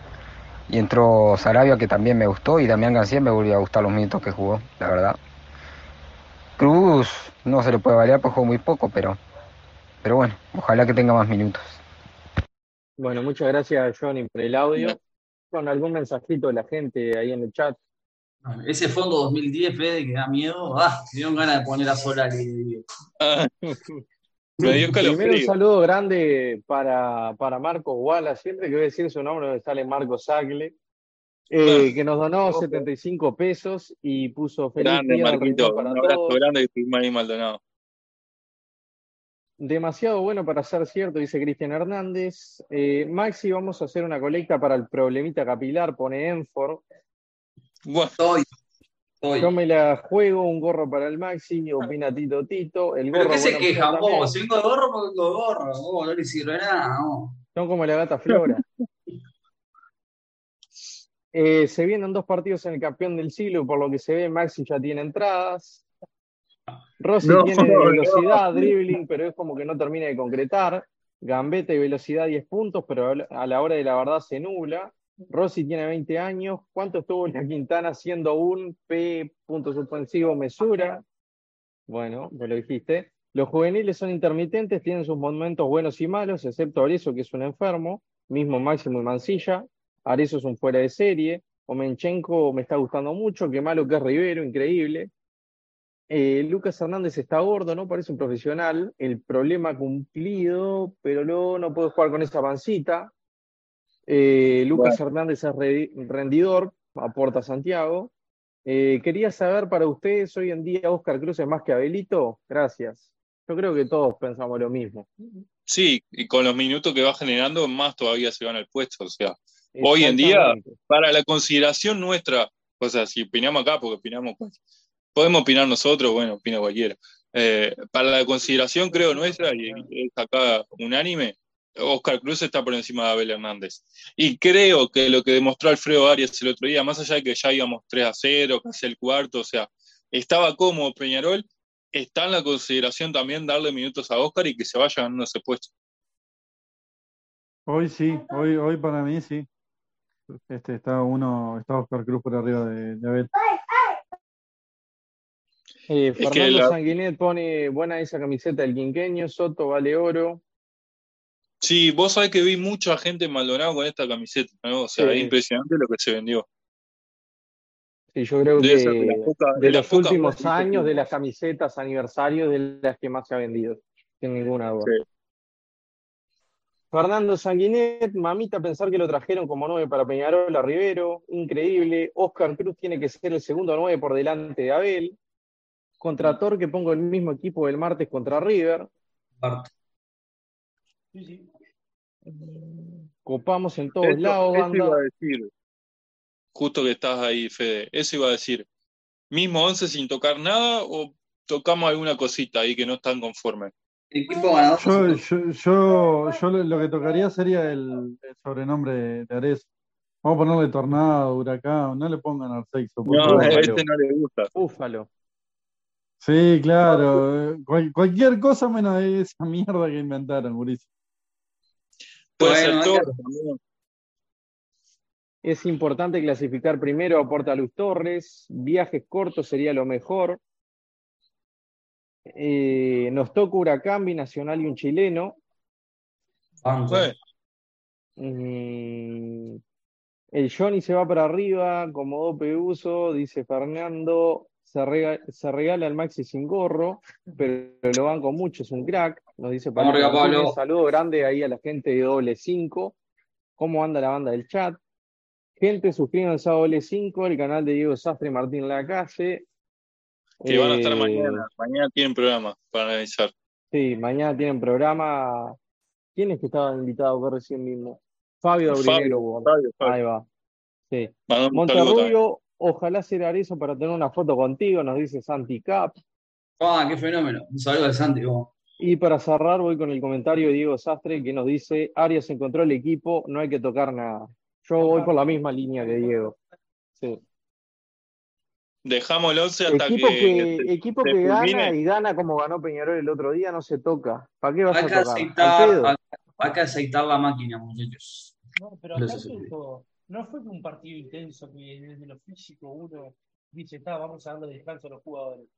y entró Sarabia que también me gustó y Damián García me volvió a gustar los minutos que jugó, la verdad. Cruz no se le puede variar porque jugó muy poco, pero, pero bueno, ojalá que tenga más minutos. Bueno, muchas gracias, Johnny, por el audio. Con algún mensajito de la gente ahí en el chat. Ese fondo 2010, Fede, que da miedo. Ah, me dieron ganas de poner a Solari. Me dio Primero un saludo grande para, para Marcos Wallace. Siempre que voy a decir su nombre me sale Marcos Sagle. Eh, que nos donó 75 pesos y puso feliz Grande, día Marquito. para Un abrazo todos. grande que ahí Maldonado. Demasiado bueno para ser cierto, dice Cristian Hernández. Eh, Maxi, vamos a hacer una colecta para el problemita capilar, pone Enfor. Bueno, Estoy. Estoy. Yo me la juego, un gorro para el Maxi, opina Tito Tito. El ¿Pero gorro, qué se también. vos? Si vengo de gorro, porque vengo de gorro. No le sirve nada. Son como la gata Flora. Eh, se vienen dos partidos en el campeón del siglo y por lo que se ve, Maxi ya tiene entradas. Rossi No, tiene no. velocidad, dribbling, pero es como que no termina de concretar. Gambetta y velocidad 10 puntos, pero a la hora de la verdad se nubla. Rossi tiene 20 años. ¿Cuánto estuvo la Quintana siendo un P punto suspensivo mesura? Bueno, vos lo dijiste. Los juveniles son intermitentes, tienen sus momentos buenos y malos, excepto Arezzo, que es un enfermo, mismo Máximo y Mancilla. Arezzo es un fuera de serie. Omenchenko me está gustando mucho, qué malo que es Rivero, increíble. Eh, Lucas Hernández está gordo, no parece un profesional. El problema cumplido, pero luego no puede jugar con esa pancita. Eh, Lucas Hernández es re- rendidor, aporta Santiago. Eh, quería saber para ustedes, hoy en día Oscar Cruz es más que Abelito. Gracias. Yo creo que todos pensamos lo mismo. sí, y con los minutos que va generando, más todavía se van al puesto. O sea, Hoy en día- para la consideración nuestra, o sea, si opinamos acá, porque opinamos, cual- podemos opinar nosotros, bueno, opina cualquiera. Eh, para la consideración, creo, nuestra, y es acá unánime, Oscar Cruz está por encima de Abel Hernández. Y creo que lo que demostró Alfredo Arias el otro día, más allá de que ya íbamos 3 a 0, casi el cuarto, o sea, estaba cómodo Peñarol, está en la consideración también darle minutos a Oscar y que se vaya ganando ese puesto. Hoy sí, hoy, hoy para mí sí. Este está uno, está Oscar Cruz por arriba de, de Abel. Eh, Es que Fernando la- Sanguinet pone buena esa camiseta del quinqueño, Soto vale oro. Sí, vos sabés que vi mucha gente en Maldonado con esta camiseta, ¿no? O sea, Sí. es impresionante lo que se vendió. Sí, yo creo Debe que de los últimos años, de las camisetas aniversarios, de las que más se ha vendido, sin ninguna duda. Sí. Fernando Sanguinet, mamita pensar que lo trajeron como nueve para Peñarol a Rivero, increíble. Oscar Cruz tiene que ser el segundo nueve por delante de Abel. Contra Tor que pongo el mismo equipo del martes contra River. Sí, sí. Copamos en todos Eso, lados, eso banda. iba a decir, justo que estás ahí, Fede, eso iba a decir, mismo 11 sin tocar nada o tocamos alguna cosita ahí que no están conformes. Equipo ganador. Yo, yo, yo, yo lo, que tocaría sería el, el sobrenombre de, Arezzo. Vamos a ponerle tornado, huracán, no le pongan Arsexo. por No, a este no le gusta. Búfalo. Sí, claro. cual- cualquier cosa menos de esa mierda que inventaron, Mauricio. Puede Bueno, ser hay todo también. Es importante clasificar primero, aporta Luz Torres. Viajes cortos sería lo mejor. Eh, nos toca Huracán, Binacional y un chileno. Mm, el Johnny se va para arriba, como dope uso, dice Fernando. Se, rega- se regala el Maxi sin gorro, pero lo banco mucho, es un crack. Nos dice Pablo. Martínez. Saludo grande ahí a la gente de doble 5. ¿Cómo anda la banda del chat? Gente, suscríbanse a doble 5, el canal de Diego Sastre y Martín Lacalle. que van a estar Eh, mañana. Mañana tienen programa para analizar. Sí, mañana tienen programa. ¿Quién es que estaba invitado que recién mismo? Fabio Fabio, Aurinero. Fabio, Fabio. Ahí va. Sí. Un. Monterrubio, ojalá sea eso para tener una foto contigo, nos dice Santi Cap. Ah, qué fenómeno. Un saludo al Santi. vos. Y para cerrar, voy con el comentario de Diego Sastre que nos dice: Arias encontró el equipo, no hay que tocar nada. Yo voy por la misma línea que Diego. Sí. Dejamos el 11 hasta Equipo que, equipo que gana y gana como ganó Peñarol el otro día, no se toca. ¿Para qué vas Hay a que tocar? ¿Al aceitar, hay, hay que aceitar la máquina, muchachos. No, pero acá no fue un partido intenso que desde lo físico uno dice, está, vamos a darle descanso a los jugadores.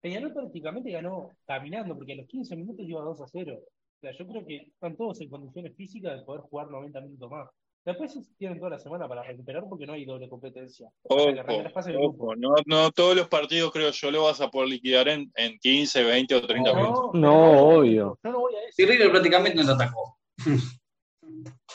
Peñarol prácticamente ganó caminando, porque a los 15 minutos iba 2 a 0. O sea, yo creo que están todos en condiciones físicas de poder jugar 90 minutos más. Después tienen toda la semana para recuperar porque no hay doble competencia. Ojo, ojo. No, no, todos los partidos creo yo lo vas a poder liquidar en, en 15, 20 o 30 no, minutos. No, obvio. Yo no voy a eso. Y River prácticamente no atacó.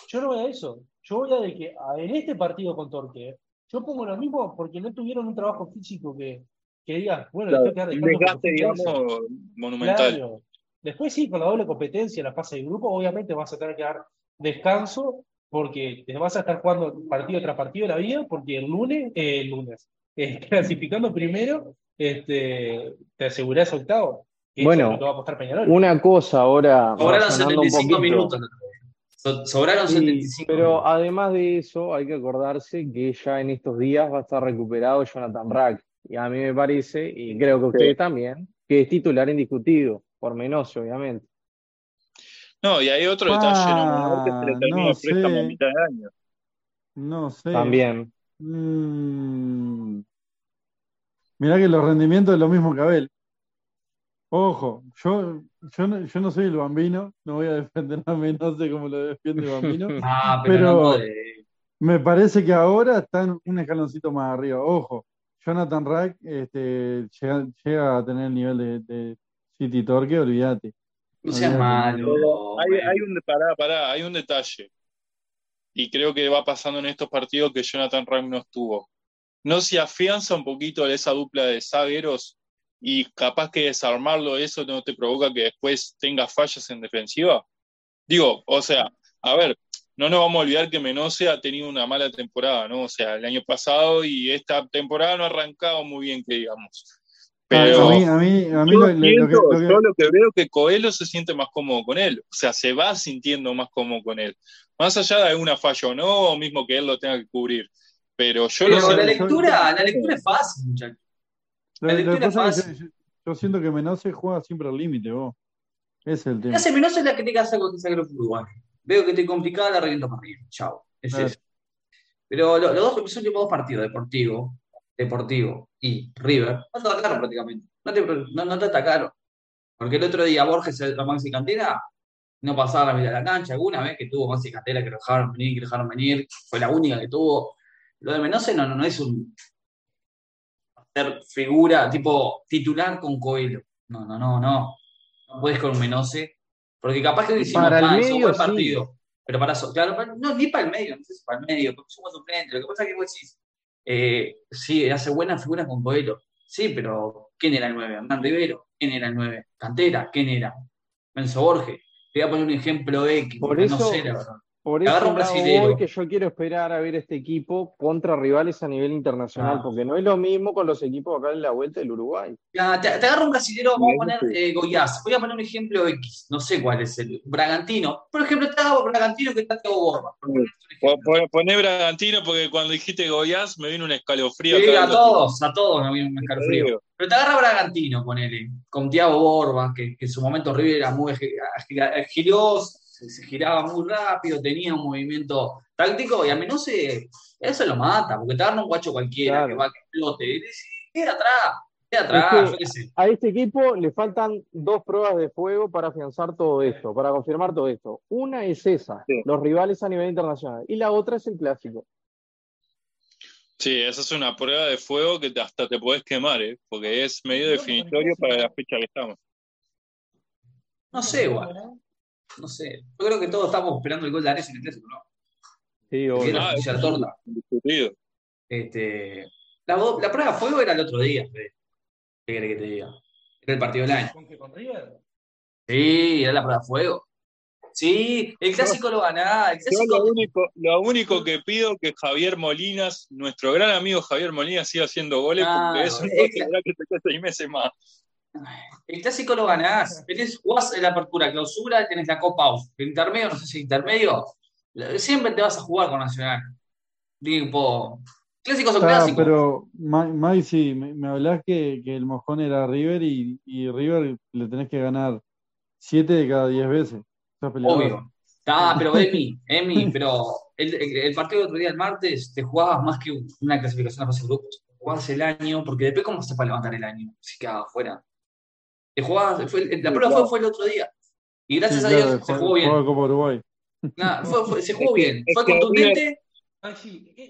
Yo no voy a eso. Yo voy a de que en este partido con Torque, yo pongo lo mismo porque no tuvieron un trabajo físico que, que digas, bueno, Claro, les tengo que un dar descanso desgaste, digamos, monumental. Claro. Después sí, con la doble competencia en la fase de grupo, obviamente vas a tener que dar descanso porque te vas a estar jugando partido tras partido de la vida, porque el lunes, eh, el lunes, eh, clasificando primero, este, te asegurás octavo. que Bueno, eso es lo que va a Peñarol. Una cosa ahora, un 75 poquito. minutos. So- Sobraron Sí, 75 pero además de eso, hay que acordarse que ya en estos días va a estar recuperado Jonathan Rack. Y a mí me parece, y creo que ustedes también, que es titular indiscutido, por menos, obviamente. No, y hay otro detalle, ¿no? que se le Ah, termina no el préstamo a sé. mitad de año. No sé. También. Mm. Mirá que los rendimientos es lo mismo que Abel. Ojo, yo, yo, no, yo no soy el bambino, no voy a defender a mí, no sé cómo lo defiende el bambino, Ah, pero, pero- no puede. me parece que ahora están un escaloncito más arriba. Ojo, Jonathan Rack este, llega, llega a tener el nivel de, de City Torque, olvídate. No seas malo. Hay, hay un, pará, pará, hay un detalle. Y creo que va pasando en estos partidos que Jonathan Ram no estuvo. No se afianza un poquito esa dupla de zagueros y capaz que desarmarlo eso no te provoca que después tengas fallas en defensiva. Digo, o sea, a ver, no nos vamos a olvidar que Menose ha tenido una mala temporada, ¿no? O sea, el año pasado y esta temporada no ha arrancado muy bien, que digamos. Pero a mí, a mí, a mí yo, lo, que, siento- lo que- yo lo que veo es que Coelho se siente más cómodo con él, o sea, se va sintiendo más cómodo con él, más allá de alguna falla o no, o mismo que él lo tenga que cubrir. Pero yo lo Pero la siento. lectura, la lectura es fácil, muchachos. Lo- la lo es que yo, yo siento que Menose juega siempre al límite, vos. Es el tema. Hace menos es la que te hacer con Sacro Uruguay. Veo que te complicada, la reviento para arriba. Chao. Es Claro. eso. Pero lo- los dos son tipo dos partidos, Deportivo, Deportivo y River. No te atacaron prácticamente. No te, no, no te atacaron. Porque el otro día Borges, la Maxi Cantera, no pasaba la mitad de la cancha. Alguna vez que tuvo Maxi Cantera que lo dejaron venir, que lo dejaron venir, fue la única que tuvo. Lo de Menose no, no, no es un ser figura tipo titular con Coelho. No, no, no, no. No puedes con Menose. Porque capaz que hicimos Para el ah, medio, buen sí. partido. Pero para eso, claro, para- no, ni para el medio, no sé si para el medio, porque somos suplentes. Lo que pasa es que vos decís, eh, sí, hace buenas figuras con Coelho. Sí, pero ¿quién era el 9? Hernán Rivero. ¿Quién era el 9? Cantera. ¿Quién era? Menzo Borges. Te voy a poner un ejemplo X, Por porque no eso- sé, la verdad. Por eso brasilero. voy que yo quiero esperar a ver este equipo contra rivales a nivel internacional, Ah. porque no es lo mismo con los equipos acá en la vuelta del Uruguay. Ya, te, te agarra un brasilero, vamos a poner sí. eh, Goiás. Voy a poner un ejemplo X, no sé cuál es el. Bragantino. Por ejemplo, te hago Bragantino que está Teo Borba. Poné Bragantino porque cuando dijiste Goiás me vino un escalofrío. Sí, a todos, a todos me viene un escalofrío. Pero te agarra Bragantino, ponele, con Thiago Borba, que, que en su momento River era muy agi- agi- agiloso, se, se giraba muy rápido, tenía un movimiento táctico, y a mí no se. Eso lo mata, porque te agarra un guacho cualquiera Claro. que va que explote. Queda atrás, queda atrás, Es que- yo qué sé. A este equipo le faltan dos pruebas de fuego para afianzar todo esto, para confirmar todo esto. Una es esa, Sí. los rivales a nivel internacional, y la otra es el clásico. Sí, esa es una prueba de fuego que hasta te podés quemar, ¿eh? porque es medio definitorio para la fecha que estamos. No sé, igual. No sé. Yo creo que todos estamos esperando el gol de Ares en el clásico, ¿no? Sí, obvio. es la Ah, torta. Indiscutido. Este, la, la prueba de fuego era el otro día, Fede. ¿Qué querés que te diga? Era el partido del año. ¿Con qué? ¿Con River? Sí, era la prueba de fuego. Sí, el clásico lo ganaba. El Yo clásico, lo único, lo único que pido que Javier Molinas, nuestro gran amigo Javier Molinas, siga haciendo goles, porque eso es no que- tendrá que te seis meses más. El clásico lo ganás. Tenés, jugás en la apertura, clausura, tenés la Copa AUF. El intermedio, no sé si intermedio, siempre te vas a jugar con Nacional. Tipo, clásicos son Ah, clásicos. pero Mai, sí, me, me hablás que, que el mojón era River y, y River le tenés que ganar 7 de cada 10 veces. Obvio. Está, pero Emi, Emi, pero el, el- el partido del otro día, el martes, te jugabas más que una clasificación a fase de grupos. Jugabas el año, porque después, ¿cómo se para levantar el año? Si quedaba afuera. Te jugabas, fue, la prueba fue, fue el otro día. Y gracias a Dios se jugó bien. como Uruguay. se jugó bien. Fue contundente.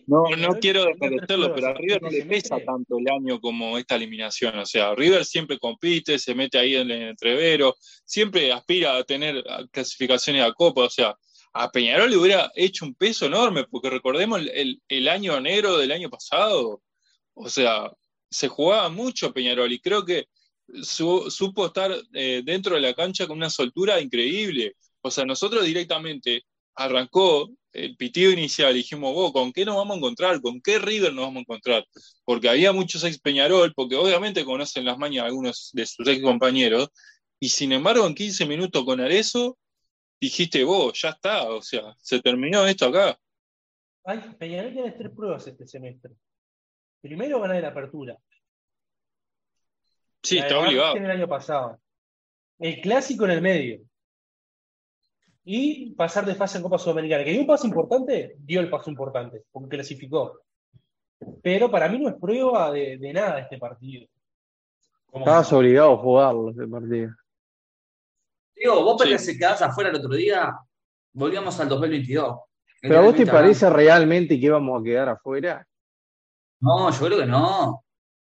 No, no quiero desmerecerlo, pero a River no le pesa tanto el año como esta eliminación. O sea, River siempre compite, se mete ahí en el entrevero, siempre aspira a tener clasificaciones a Copa. O sea, a Peñarol le hubiera hecho un peso enorme, porque recordemos el, año negro del año pasado. O sea, se jugaba mucho Peñarol y creo que supo estar eh, dentro de la cancha con una soltura increíble. O sea, nosotros directamente arrancó el pitido inicial, dijimos, vos, ¿con qué nos vamos a encontrar? ¿Con qué River nos vamos a encontrar? Porque había muchos ex Peñarol, porque obviamente conocen las mañas algunos de sus ex compañeros, y sin embargo en 15 minutos con Arezo, dijiste, vos, ya está, o sea, se terminó esto acá. Ay, Peñarol tiene tres pruebas este semestre. Primero ganar la apertura. Sí, está obligado. El año pasado. El clásico en el medio y pasar de fase en Copa Sudamericana. Que dio un paso importante, dio el paso importante, porque clasificó. Pero para mí no es prueba de, nada este partido. Estabas obligado a jugarlo este partido. Digo, vos sí. se quedás afuera el otro día, volvíamos al 2022. ¿Pero a vos te parece realmente que íbamos a quedar afuera? No, yo creo que no.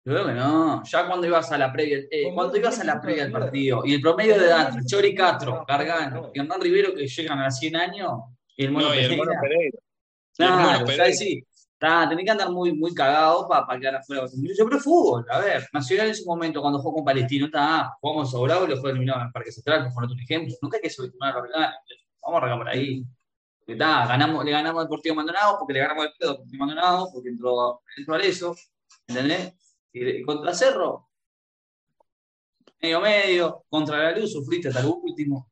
Yo creo que no. Ya cuando ibas a la previa, eh, cuando ibas a la previa del partido, y el promedio de edad Chori Castro, Gargano y Hernán Rivero que llegan a 100 años, y el Mono Pereira. Claro, ya sí. tenés que andar muy, muy cagado para quedar afuera. Yo creo fútbol. A ver, Nacional en su momento, cuando jugó con Palestino, está, jugamos sobrado y lo fue eliminado en el Parque Central, por otro ejemplo. Nunca hay que subestimar a. Vamos a arrancar por ahí. Está, ganamos, le ganamos al Deportivo Maldonado porque le ganamos al Deportivo Maldonado porque entró, entró a eso. ¿Entendés? Y contra Cerro, medio medio, contra la luz sufriste hasta el último.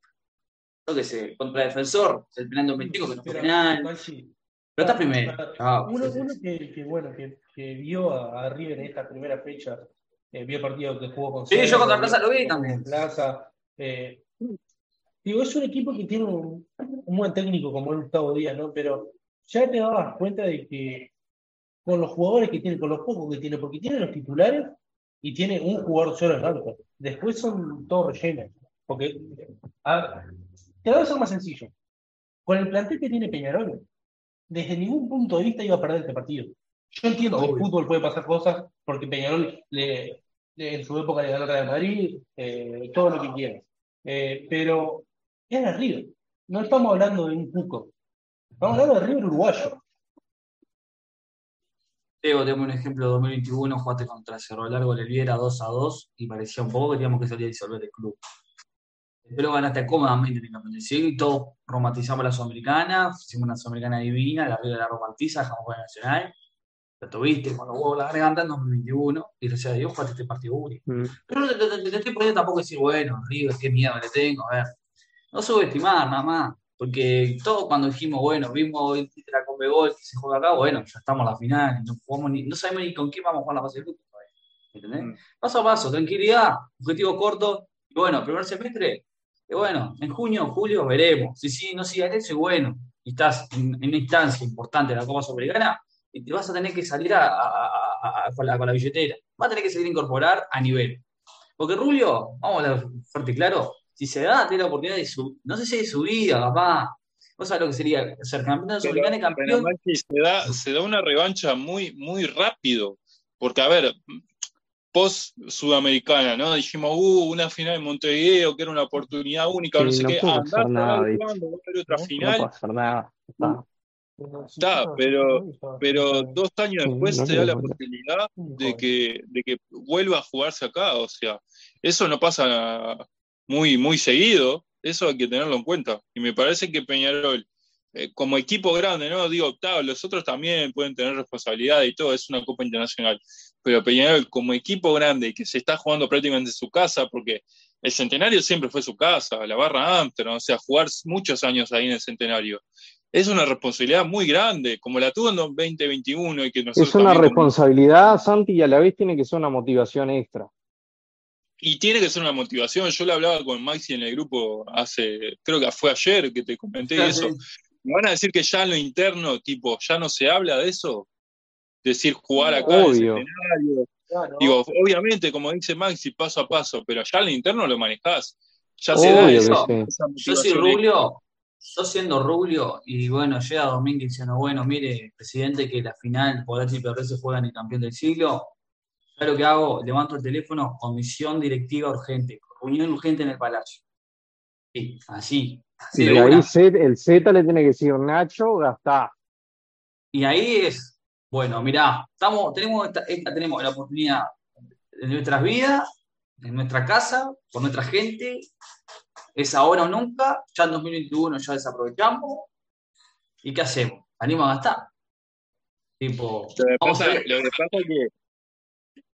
Creo que sé, contra el defensor, el penal doméstico que no fue penal. Pero está primero. uno, que, bueno, que, vio a, River en esta primera fecha, eh, vio partido que jugó con Sí, yo contra Plaza lo vi también. Plaza. Eh, digo, es un equipo que tiene un, un buen técnico como el Gustavo Díaz, ¿no? Pero ya te dabas cuenta de que con los jugadores que tiene, con los pocos que tiene, porque tiene los titulares y tiene un jugador solo en alto. Después son todos rellenos. Porque te va a ser más sencillo. Con el plantel que tiene Peñarol, desde ningún punto de vista iba a perder este partido. Yo entiendo que el fútbol puede pasar cosas, porque Peñarol le, en su época le ganó Real Madrid, eh, todo lo que quiera. Eh, pero es River. No estamos hablando de un Cuco. Estamos hablando de River uruguayo. Diego, tengo un ejemplo de 2021, jugaste contra Cerro Largo Viera 2 a 2 y parecía un poco que teníamos que salir a disolver el club. Pero ganaste cómodamente en el y todos romantizamos la Sudamericana, hicimos una Sudamericana divina, la de la romantiza, dejamos jugar Nacional. Lo tuviste cuando hubo la garganta en 2021 y gracias a Dios jugaste este partido único. Mm. Pero no te, poniendo tampoco decir, bueno, River, qué miedo le tengo, a ver. No subestimar nada más. Porque todo cuando dijimos, bueno, vimos la Conmebol que se juega acá, bueno, ya estamos a la final, no, no sabemos ni con quién vamos a jugar la fase de grupo. ¿Entendés? Mm. Paso a paso, tranquilidad, objetivo corto, y bueno, primer semestre, y bueno, en junio, julio veremos. Si sí, no sigue eso, y bueno, y estás en, una instancia importante de la Copa Sudamericana, y te vas a tener que salir a, con, la, billetera. Vas a tener que seguir a incorporar a nivel. Porque Rubio, vamos a hablar fuerte y claro, si se da, tiene la oportunidad de subir, no sé si de subida, papá. ¿Vos sabés lo que sería ser campeón de campeón? se, da, se da una revancha muy, muy rápido. Porque, a ver, post sudamericana, ¿no? Dijimos, uh, una final en Montevideo, que era una oportunidad única, no sé no qué. Ah, nada, otra no, final. No pasar nada. Está, pero, pero dos años después te da la posibilidad de que, de que vuelva a jugarse acá. O sea, eso no pasa muy, muy seguido, eso hay que tenerlo en cuenta. Y me parece que Peñarol, eh, como equipo grande, no digo octavo, los otros también pueden tener responsabilidad y todo, es una Copa Internacional. Pero Peñarol, como equipo grande que se está jugando prácticamente en su casa, porque el Centenario siempre fue su casa, la barra Amsterdam, o sea, jugar muchos años ahí en el Centenario. Es una responsabilidad muy grande, como la tuvo en 2021 y que nosotros Es una responsabilidad, Santi, y a la vez tiene que ser una motivación extra y tiene que ser una motivación. Yo le hablaba con Maxi en el grupo hace, creo que fue ayer que te comenté eso. ¿Me van a decir que ya en lo interno, tipo, ya no se habla de eso? Decir jugar acá en el escenario. Digo, obviamente, como dice Maxi, paso a paso, pero ya en lo interno lo manejás. Ya se da Obvio eso. sí. Yo soy Rubio, yo siendo Rubio, y bueno, llega Domínguez diciendo, bueno, mire, presidente, que la final por H y PRO se juega en el campeón del siglo. Yo lo que hago, levanto el teléfono, comisión directiva urgente, reunión urgente en el palacio. Sí, así. así Y de ahí. Z- el Z le tiene que decir, Nacho, gastá. Y ahí es, bueno, mirá, estamos, tenemos, esta, esta- tenemos la oportunidad de nuestras vidas, en nuestra casa, con nuestra gente, es ahora o nunca, ya en 2021 ya desaprovechamos, ¿y qué hacemos? Salimos a gastar. Tipo, Lo que vamos a pasa, ver. lo que pasa es que,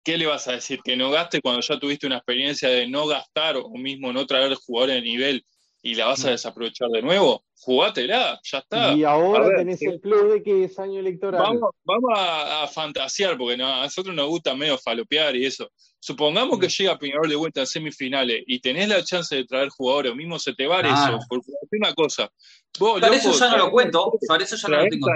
¿qué le vas a decir? Que no gaste cuando ya tuviste una experiencia de no gastar o mismo no traer jugadores de nivel y la vas a desaprovechar de nuevo. Jugátela, ya está. Y ahora A ver, tenés el club de que es año electoral. Vamos, vamos a, a fantasear, porque no, a nosotros nos gusta medio falopear y eso. Supongamos que llega Peñarol de vuelta en semifinales y tenés la chance de traer jugadores, o mismo se te va Claro. eso. Porque una cosa, vos, Para eso ya no lo cuento, para eso ya no lo tengo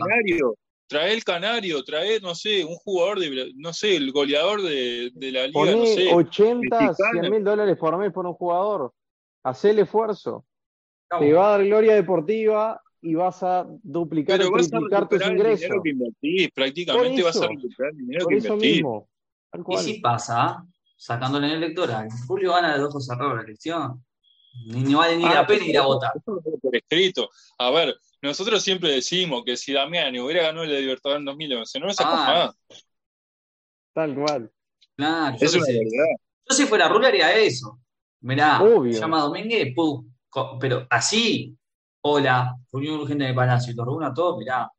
trae el canario, trae, no sé, un jugador de, no sé, el goleador de, de la liga, Poné no sé. 80, mexicana. 100 mil dólares por mes por un jugador. Hacé el esfuerzo. Te va a dar gloria deportiva y vas a duplicar Pero vas a triplicar tus recuperar el ingresos. dinero que invertís, prácticamente Por vas a eso, recuperar el dinero Por que eso invertís. mismo. Y si pasa, sacándole en el electoral, Julio gana de dos ojos cerrados la elección. Ni, ni vale ni Ah, la pena ir a eso, votar. eso por escrito. A ver, nosotros siempre decimos que si Damiani hubiera ganado el Libertadores en 2011, no lo sacó Ah, más. Tal cual. Claro, Es una realidad. Yo si fuera Rubio haría eso. Mirá, Obvio. llama a Domínguez, co- pero así, hola, reunión urgente en el Palacio, lo reúno a todos, mirá,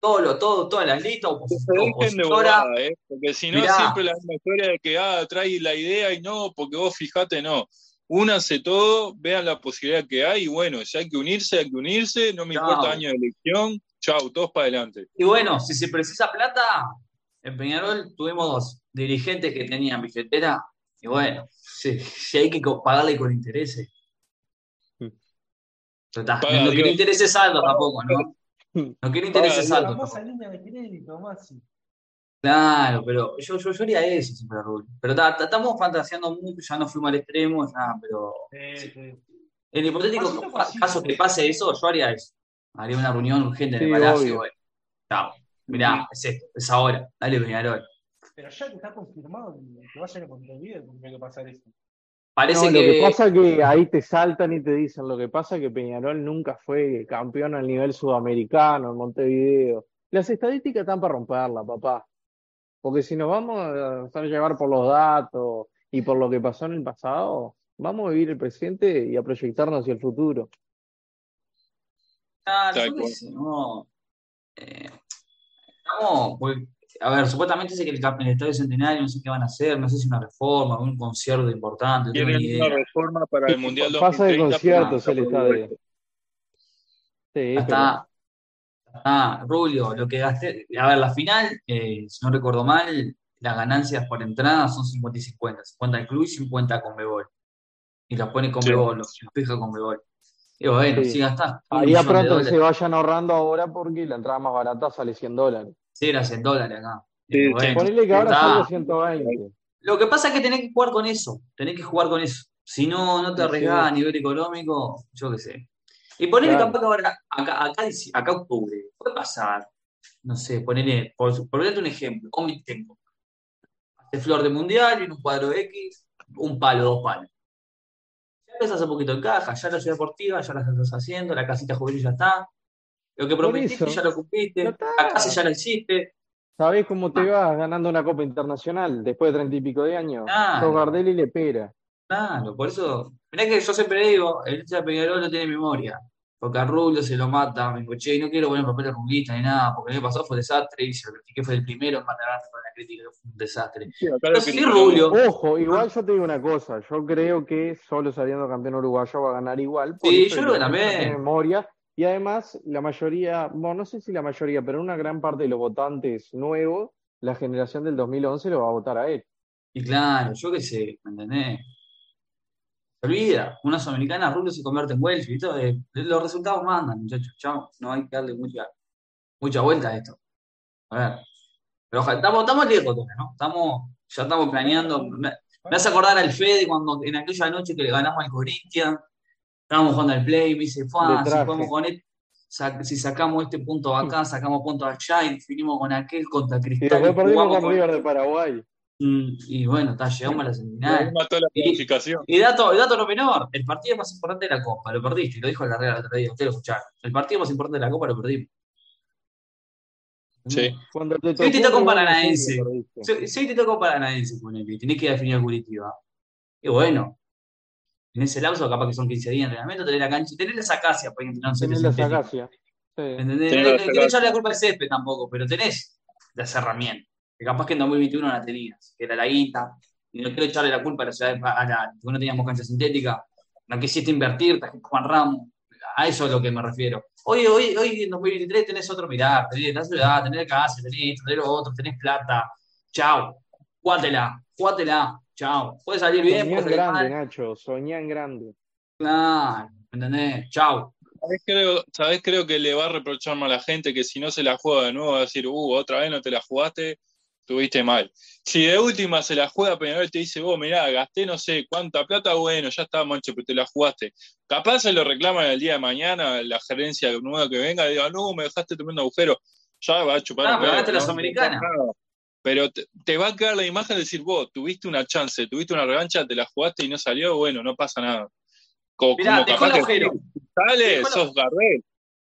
todo, lo, todo, todas las listas, se de opositora, ¿eh? Porque si no, Mirá. siempre la misma historia de que ah, trae la idea y no, porque vos fijate, no. Únanse todo, vean la posibilidad que hay y bueno, si hay que unirse, hay que unirse, no me Chao. importa año de elección, chau, todos para adelante. Y bueno, si se precisa plata, en Peñarol tuvimos dos dirigentes que tenían billetera, y bueno, si, si hay que pagarle con intereses. Mm. Paga no quiero intereses saldos tampoco, ¿no? No quiero intereses Dios. La famosa línea de crédito, Maxi. Claro, pero yo, yo, yo haría eso siempre, Rubio. Pero ta- ta- estamos fantaseando mucho, ya no fuimos al extremo, ya, pero Sí, sí. en el hipotético a caso que pase eso, yo haría eso. Haría una reunión urgente en el Sí, palacio. obvio. Bueno, chao. Mirá, es esto, es ahora. Dale, Peñarol. Pero ya que está confirmado que vayan a Montevideo, tendría que pasar eso. Parece No, lo que. que pasa es que ahí te saltan y te dicen, lo que pasa es que Peñarol nunca fue campeón al nivel sudamericano en Montevideo. Las estadísticas están para romperla, papá. Porque si nos vamos a llevar por los datos y por lo que pasó en el pasado, vamos a vivir el presente y a proyectarnos hacia el futuro. Claro, cual. sé, no. Eh, estamos, porque, a ver, supuestamente dice que el, el Estadio Centenario no sé qué van a hacer, no sé si una reforma, un concierto importante, no tengo Tienen una reforma para el Mundial Pasa de 2030. conciertos el no estadio. Sí, está. Ah, Rubio, lo que gasté. A ver, la final, eh, si no recuerdo mal, las ganancias por entrada son 50 y 50. 50 el club y 50 con Bebol. Y los pone con Sí. Bebol, los fija con Bebol. Y bueno, Sí. si gastás un ahí a millón de pronto que se vayan ahorrando ahora porque la entrada más barata sale 100 dólares. sí, eran 100 dólares acá. Sí, bueno, Ponele que ahora salga 120. Lo que pasa es que tenés que jugar con eso, tenés que jugar con eso. Si no, no te arriesgás a nivel económico, yo qué sé. Y ponele Claro. capaz que ahora, acá, acá, acá octubre, puede pasar, no sé, ponele, por, por ponerte un ejemplo, un tiempo. Hace flor de mundial y en un cuadro X, un palo, dos palos. Ya empezás un poquito en caja, ya la ciudad deportiva, ya la estás haciendo, la casita juvenil ya está. Lo que prometiste ya lo cumpliste, la casa ya la hiciste. ¿Sabés cómo te vas ganando una Copa Internacional después de treinta y pico de años? Claro. Sos Gardel y le pera. Claro, por eso, mirá que yo siempre digo, el hincha de Peñarol no tiene memoria, porque a Rubio se lo mata, me digo, che, y no quiero poner papel de rulista ni nada, porque el año pasado fue desastre, y se lo critiqué, fue el primero en mandar con la crítica, que fue un desastre. Sí, lo sí. Rubio, Ojo, igual yo te digo una cosa, yo creo que solo saliendo campeón uruguayo va a ganar igual. Sí, yo creo que también. tiene memoria. Y además, la mayoría, bueno, no sé si la mayoría, pero una gran parte de los votantes nuevos, la generación del 2011 lo va a votar a él. y claro, yo qué sé, ¿me entendés? Se olvida, una sudamericana, Rubio se convierte en Welsh, y todo, eh, los resultados mandan, muchachos, chao, no hay que darle mucha, mucha vuelta a esto. A ver, pero ojalá, estamos, estamos lejos ¿no? Estamos, ya estamos planeando, Me hace acordar al Fede cuando en aquella noche que le ganamos al Corinthians, estábamos jugando al play, me dice, Fua, si con él, si sacamos este punto acá, sacamos puntos allá y definimos con aquel contra Cristal. Y después perdimos con River de Paraguay. Mm, y bueno, está, llegamos a la semifinal. la clasificación. Y, dato, dato no menor, el partido más importante de la Copa, lo perdiste, lo dijo en la regla el otro día, ustedes lo escucharon. El partido más importante de la Copa lo perdimos. Sí. Cuando te Soy Tito tocó, con vos Paranaense. sí, soy Tito con Paranaense, ponele, tenés que definir a Curitiba. Y bueno, en ese lapso, capaz que son 15 días de entrenamiento, tenés la cancha, tenés la sacacia para entrenar un Tenés la sacacia. Sí. ¿Entendés? Tenés No la echarle la culpa al césped tampoco, pero tenés las herramientas. Que capaz que en 2021 no la tenías, que era la guita. Y no quiero echarle la culpa a la ciudad de- a la, que no teníamos cancha sintética. No quisiste invertir, trajiste Juan Ramos. A eso es lo que me refiero. Hoy, hoy, hoy en 2023 tenés otro mirar, tenés la ciudad, tenés el casa, tenés esto, tenés lo otro, tenés plata. Chao. Jugátela, jugátela. Chao. Puede salir bien, Soñá en grande, mal. Nacho. Soñá en grande. Claro, ¿entendés? Chao. ¿Sabés creo, ¿Sabés? Creo que le va a reprochar más a la gente que si no se la juega de nuevo va a decir, uh, otra vez no te la jugaste, tuviste mal. Si de última se la juega Peñarol y te dice, vos, mirá, gasté no sé cuánta plata, bueno, ya está, manche, pero te la jugaste. Capaz se lo reclaman el día de mañana, la gerencia nueva que venga, y diga, no, me dejaste tremendo agujero. Ya va a chupar. Ah, pero la ¿no? Sudamericana. Pero te, te va a quedar la imagen de decir, vos, tuviste una chance, tuviste una revancha, te la jugaste y no salió, bueno, no pasa nada. Co- Mirá, dejó capaz el agujero. Sale, Dejó sos Gardel.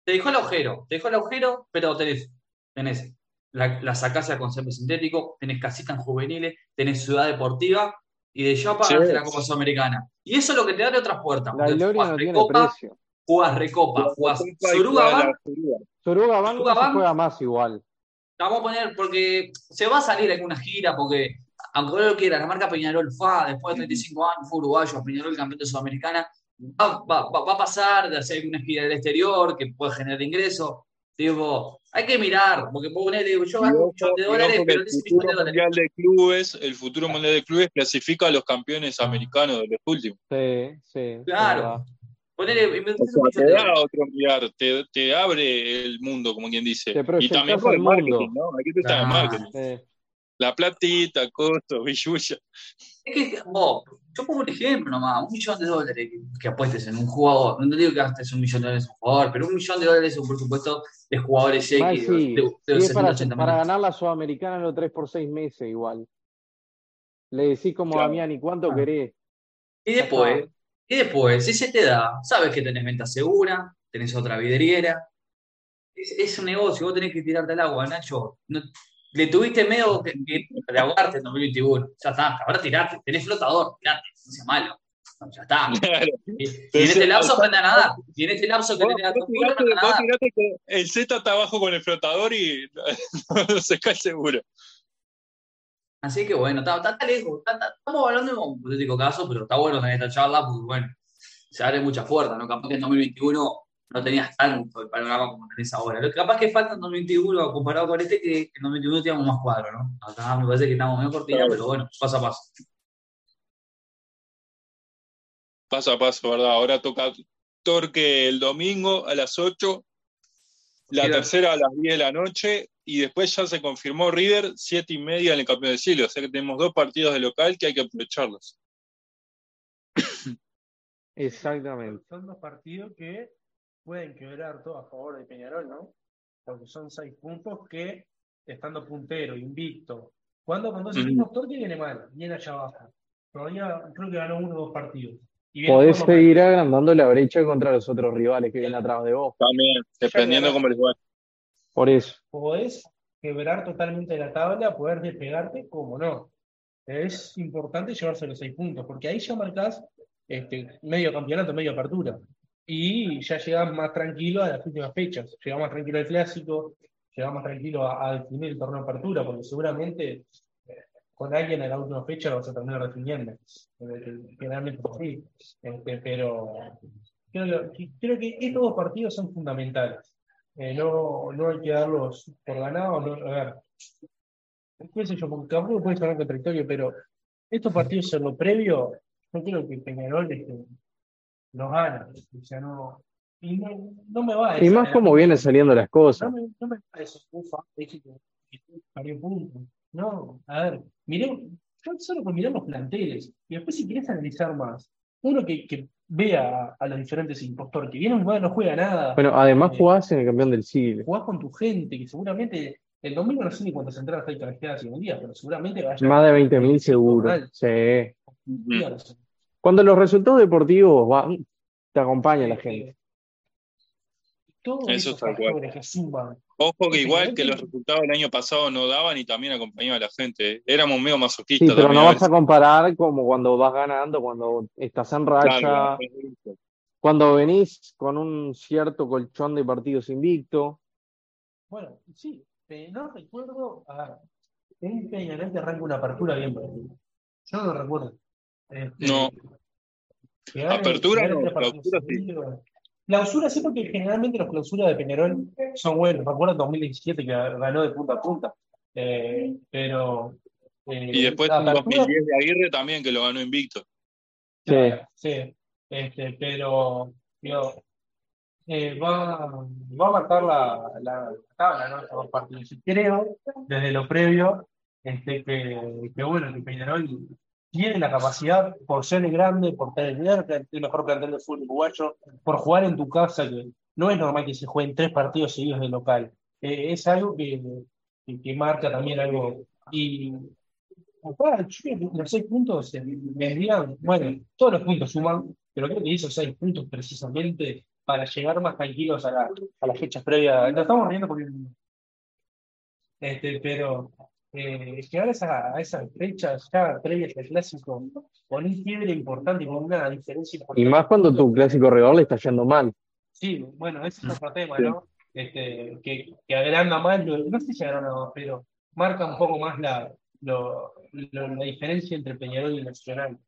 Te dejó el agujero, te dejó el agujero, pero tenés, tenés la, la sacacia con césped sintético, tenés casitas en juveniles, tenés ciudad deportiva y de Yapa Sí. la Copa Sudamericana. Y eso es lo que te abre otras puertas. La gloria no tiene Recopa, precio. jugás Recopa, jugás Copa. Suruga Bank Suruga no se juega más igual. vamos a poner, porque se va a salir alguna gira, porque aunque no lo quiera, la marca Peñarol FA, después de 35 años, fue uruguayo, Peñarol campeón de Sudamericana, va, va- va- va a pasar de hacer alguna gira del exterior que puede generar ingresos. Digo, hay que mirar, porque puedo poner, digo, yo Y gasto un millón de dólares, pero el futuro mundial de clubes, el futuro mundial de clubes clasifica a los campeones americanos de los últimos. Sí, sí. Claro. Ponele, O sea, te de da dólares. otro mirar, te, te abre el mundo, como quien dice. Te Y también por el marketing, mundo. ¿no? Aquí está el marketing. Sí. La platita, costo, billulla. Es que, vos, yo pongo un ejemplo nomás, un millón de dólares que, que apuestes en un jugador. No te digo que gastes un millón de dólares en un jugador, pero un millón de dólares es un presupuesto de jugadores X de, sí. de, de Sí, es 70, para, 80 para ganar la Sudamericana los 3 por 6 meses igual. Le decís como Claro. a Damián, ¿y cuánto Ah. querés? Y después, y después, si se te da, sabes que tenés venta segura, tenés otra vidriera. Es, es un negocio, vos tenés que tirarte al agua, Nacho. No- le tuviste miedo que, que de ahogarte en 2021. Ya está, ahora tirate, tenés flotador, tirate, no seas malo. No, ya está. Claro. Y, y en este lapso aprende a nadar. Y en este lapso que Vos, tenés a vos tirate, a vos nadar. tirate que el Z está abajo con el flotador y no se cae seguro. Así que bueno, está, está- está lejos. está- está- estamos hablando de un hipotético caso, pero está bueno tener esta charla porque, bueno, se abre muchas puertas, ¿no? Capaz que en 2021 no tenías tanto el panorama como tenés ahora. Lo que capaz que falta en 2021 comparado con este, que en 2021 teníamos más cuadro, ¿no? Acá me parece que estamos medio cortina, Claro. pero bueno, paso a paso. Paso a paso, ¿verdad? Ahora toca Torque el domingo a las 8, la tercera a las 10 de la noche y después ya se confirmó River, 7 y media en el campeón del siglo. O sea que tenemos dos partidos de local que hay que aprovecharlos. Exactamente. Son dos partidos que pueden quebrar todo a favor de Peñarol, ¿no? Porque son seis puntos que, estando puntero, invicto, cuando con dos equipos, Torque viene mal, viene allá abajo. Todavía creo que ganó uno o dos partidos. Y Podés seguir agrandando la brecha contra los otros rivales que vienen atrás de vos. También, dependiendo cómo les va. Por eso. podés quebrar totalmente la tabla, poder despegarte, como no. Es importante llevarse los seis puntos, porque ahí ya marcás este, medio campeonato, medio apertura. Y ya llegás más tranquilo a las últimas fechas. Llegás más tranquilo al clásico, llegás más tranquilo a, a definir el torneo de apertura, porque seguramente eh, con alguien en la última fecha lo vas a terminar definiendo. Eh, Generalmente es así. Este, pero creo que, estos dos partidos son fundamentales. Eh, no, no hay que darlos por ganados. No, a ver, qué sé yo, porque que puede sonar contradictorio, pero estos partidos en lo previo, yo creo que Peñarol este, los gana. O sea, no, y no, no me va a Y más como vienen saliendo las No cosas. me, no me va eso, ufa, dije que perdió puntos. No, a ver, miré, yo solo con mirar los planteles. Y después, si quieres analizar más, uno que, que vea a los diferentes impostores, que viene un lugar no juega nada. Bueno, además eh, jugás en el campeón del siglo. jugás con tu gente, que seguramente el domingo no sé ni cuántas entradas hay canjeadas en un día, pero seguramente vaya Más de 20.000 seguro. Sí. Cuando los resultados deportivos van, te acompaña la gente. Todos Eso que suman. Ojo que igual que los resultados del año pasado no daban y también acompañaba a la gente. Éramos medio Sí, masoquistas pero también no vas a comparar como cuando vas ganando, cuando estás en racha, Claro, cuando venís con un cierto colchón de partidos invicto. Bueno, sí, pero no recuerdo a un Peñarol que arranca una apertura bien perdida. Yo no lo recuerdo. Este, No. Apertura no, clausura sí. seguidos. Clausura sí, porque generalmente los clausuras de Peñarol son buenos. Recuerdo en 2017 que ganó de punta a punta. Eh, pero. eh, Y después en apertura- 2010 de Aguirre también que lo ganó invicto. Sí. Sí, este, pero digo, eh, va, va a marcar la, la tabla, ¿no? Estos dos partidos. Y creo, desde lo previo, este, que, que bueno, que Peñarol tiene la capacidad, por ser el grande, por tener el mejor plantel de fútbol uruguayo, por jugar en tu casa, que no es normal que se jueguen tres partidos seguidos de local. Eh, es algo que, que, marca también algo. Y Acá, los seis puntos eh, vendrían, bueno, todos los puntos suman, pero creo que hizo seis puntos precisamente para llegar más tranquilos a, la, a las fechas previas. Nos estamos riendo porque. Este, pero eh, llegar a, esa- a esas fechas ya previas al clásico con un quiebre importante y con una diferencia Y importante. más cuando tu clásico rival le está yendo mal. Sí, bueno, ese es otro tema, Sí. ¿no? Este, que, que agranda más, no sé si agranda más, pero marca un poco más la, lo- lo- la diferencia entre Peñarol y Nacional.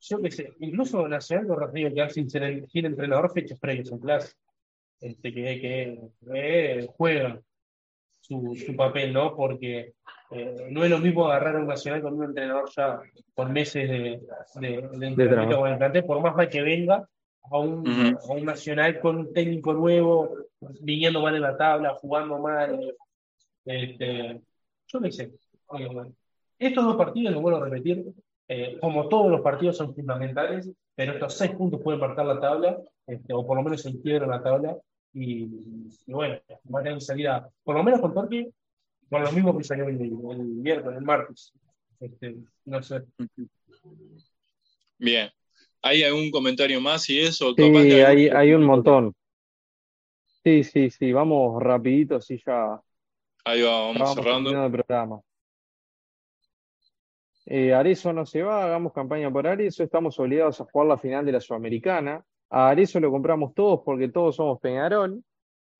Yo qué sé, incluso Nacional lo recibe quedar sin, ser- sin entrenador fechas previas en clase, este, que, que eh, juega su, su papel, ¿no? Porque eh, no es lo mismo agarrar a un Nacional con un entrenador ya con meses de, de, de entrenamiento con el plantel, por más mal que venga, a un, Ujú. a un Nacional con un técnico nuevo, viniendo mal en la tabla, jugando mal. Este, yo qué sé. estos dos partidos, lo vuelvo a repetir, eh, como todos los partidos son fundamentales, pero estos seis puntos pueden marcar la tabla, este, o por lo menos el quiebre en la tabla, y, y bueno, van a tener que salir a, por lo menos con Torque, con lo mismo que salió el, el miércoles, el martes. Este, no sé. Bien. ¿Hay algún comentario más y eso? Sí, hay, algún- hay un montón. Sí, sí, sí, vamos rapidito, así ya Ahí va, vamos vamos cerrando. terminando el programa. Eh, Arezzo no se va, hagamos campaña por Arezzo, estamos obligados a jugar la final de la Sudamericana. A Arezzo lo compramos todos porque todos somos Peñarol.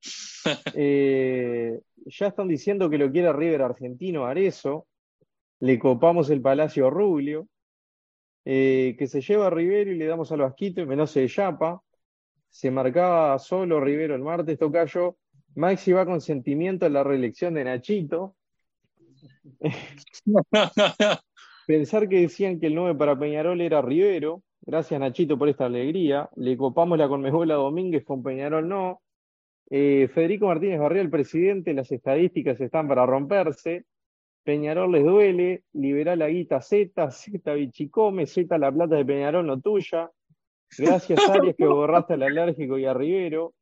Eh, ya están diciendo que lo quiere River Argentino a Arezzo. Le copamos el Palacio Rubio. Eh, que se lleva a Rivero y le damos al Vasquito y menos se Yapa. Se marcaba solo Rivero el martes, Tocayo. Maxi va con sentimiento en la reelección de Nachito. Pensar que decían que el 9 para Peñarol era Rivero. Gracias, Nachito, por esta alegría. Le copamos la Conmebol a Domínguez, con Peñarol no. Eh, Federico Martínez Barría, el presidente, las estadísticas están para romperse. Peñarol les duele, liberá la guita Z, Z Bichicome, Z la plata de Peñarol no tuya. Gracias, Arias, que borraste al alérgico y a Rivero.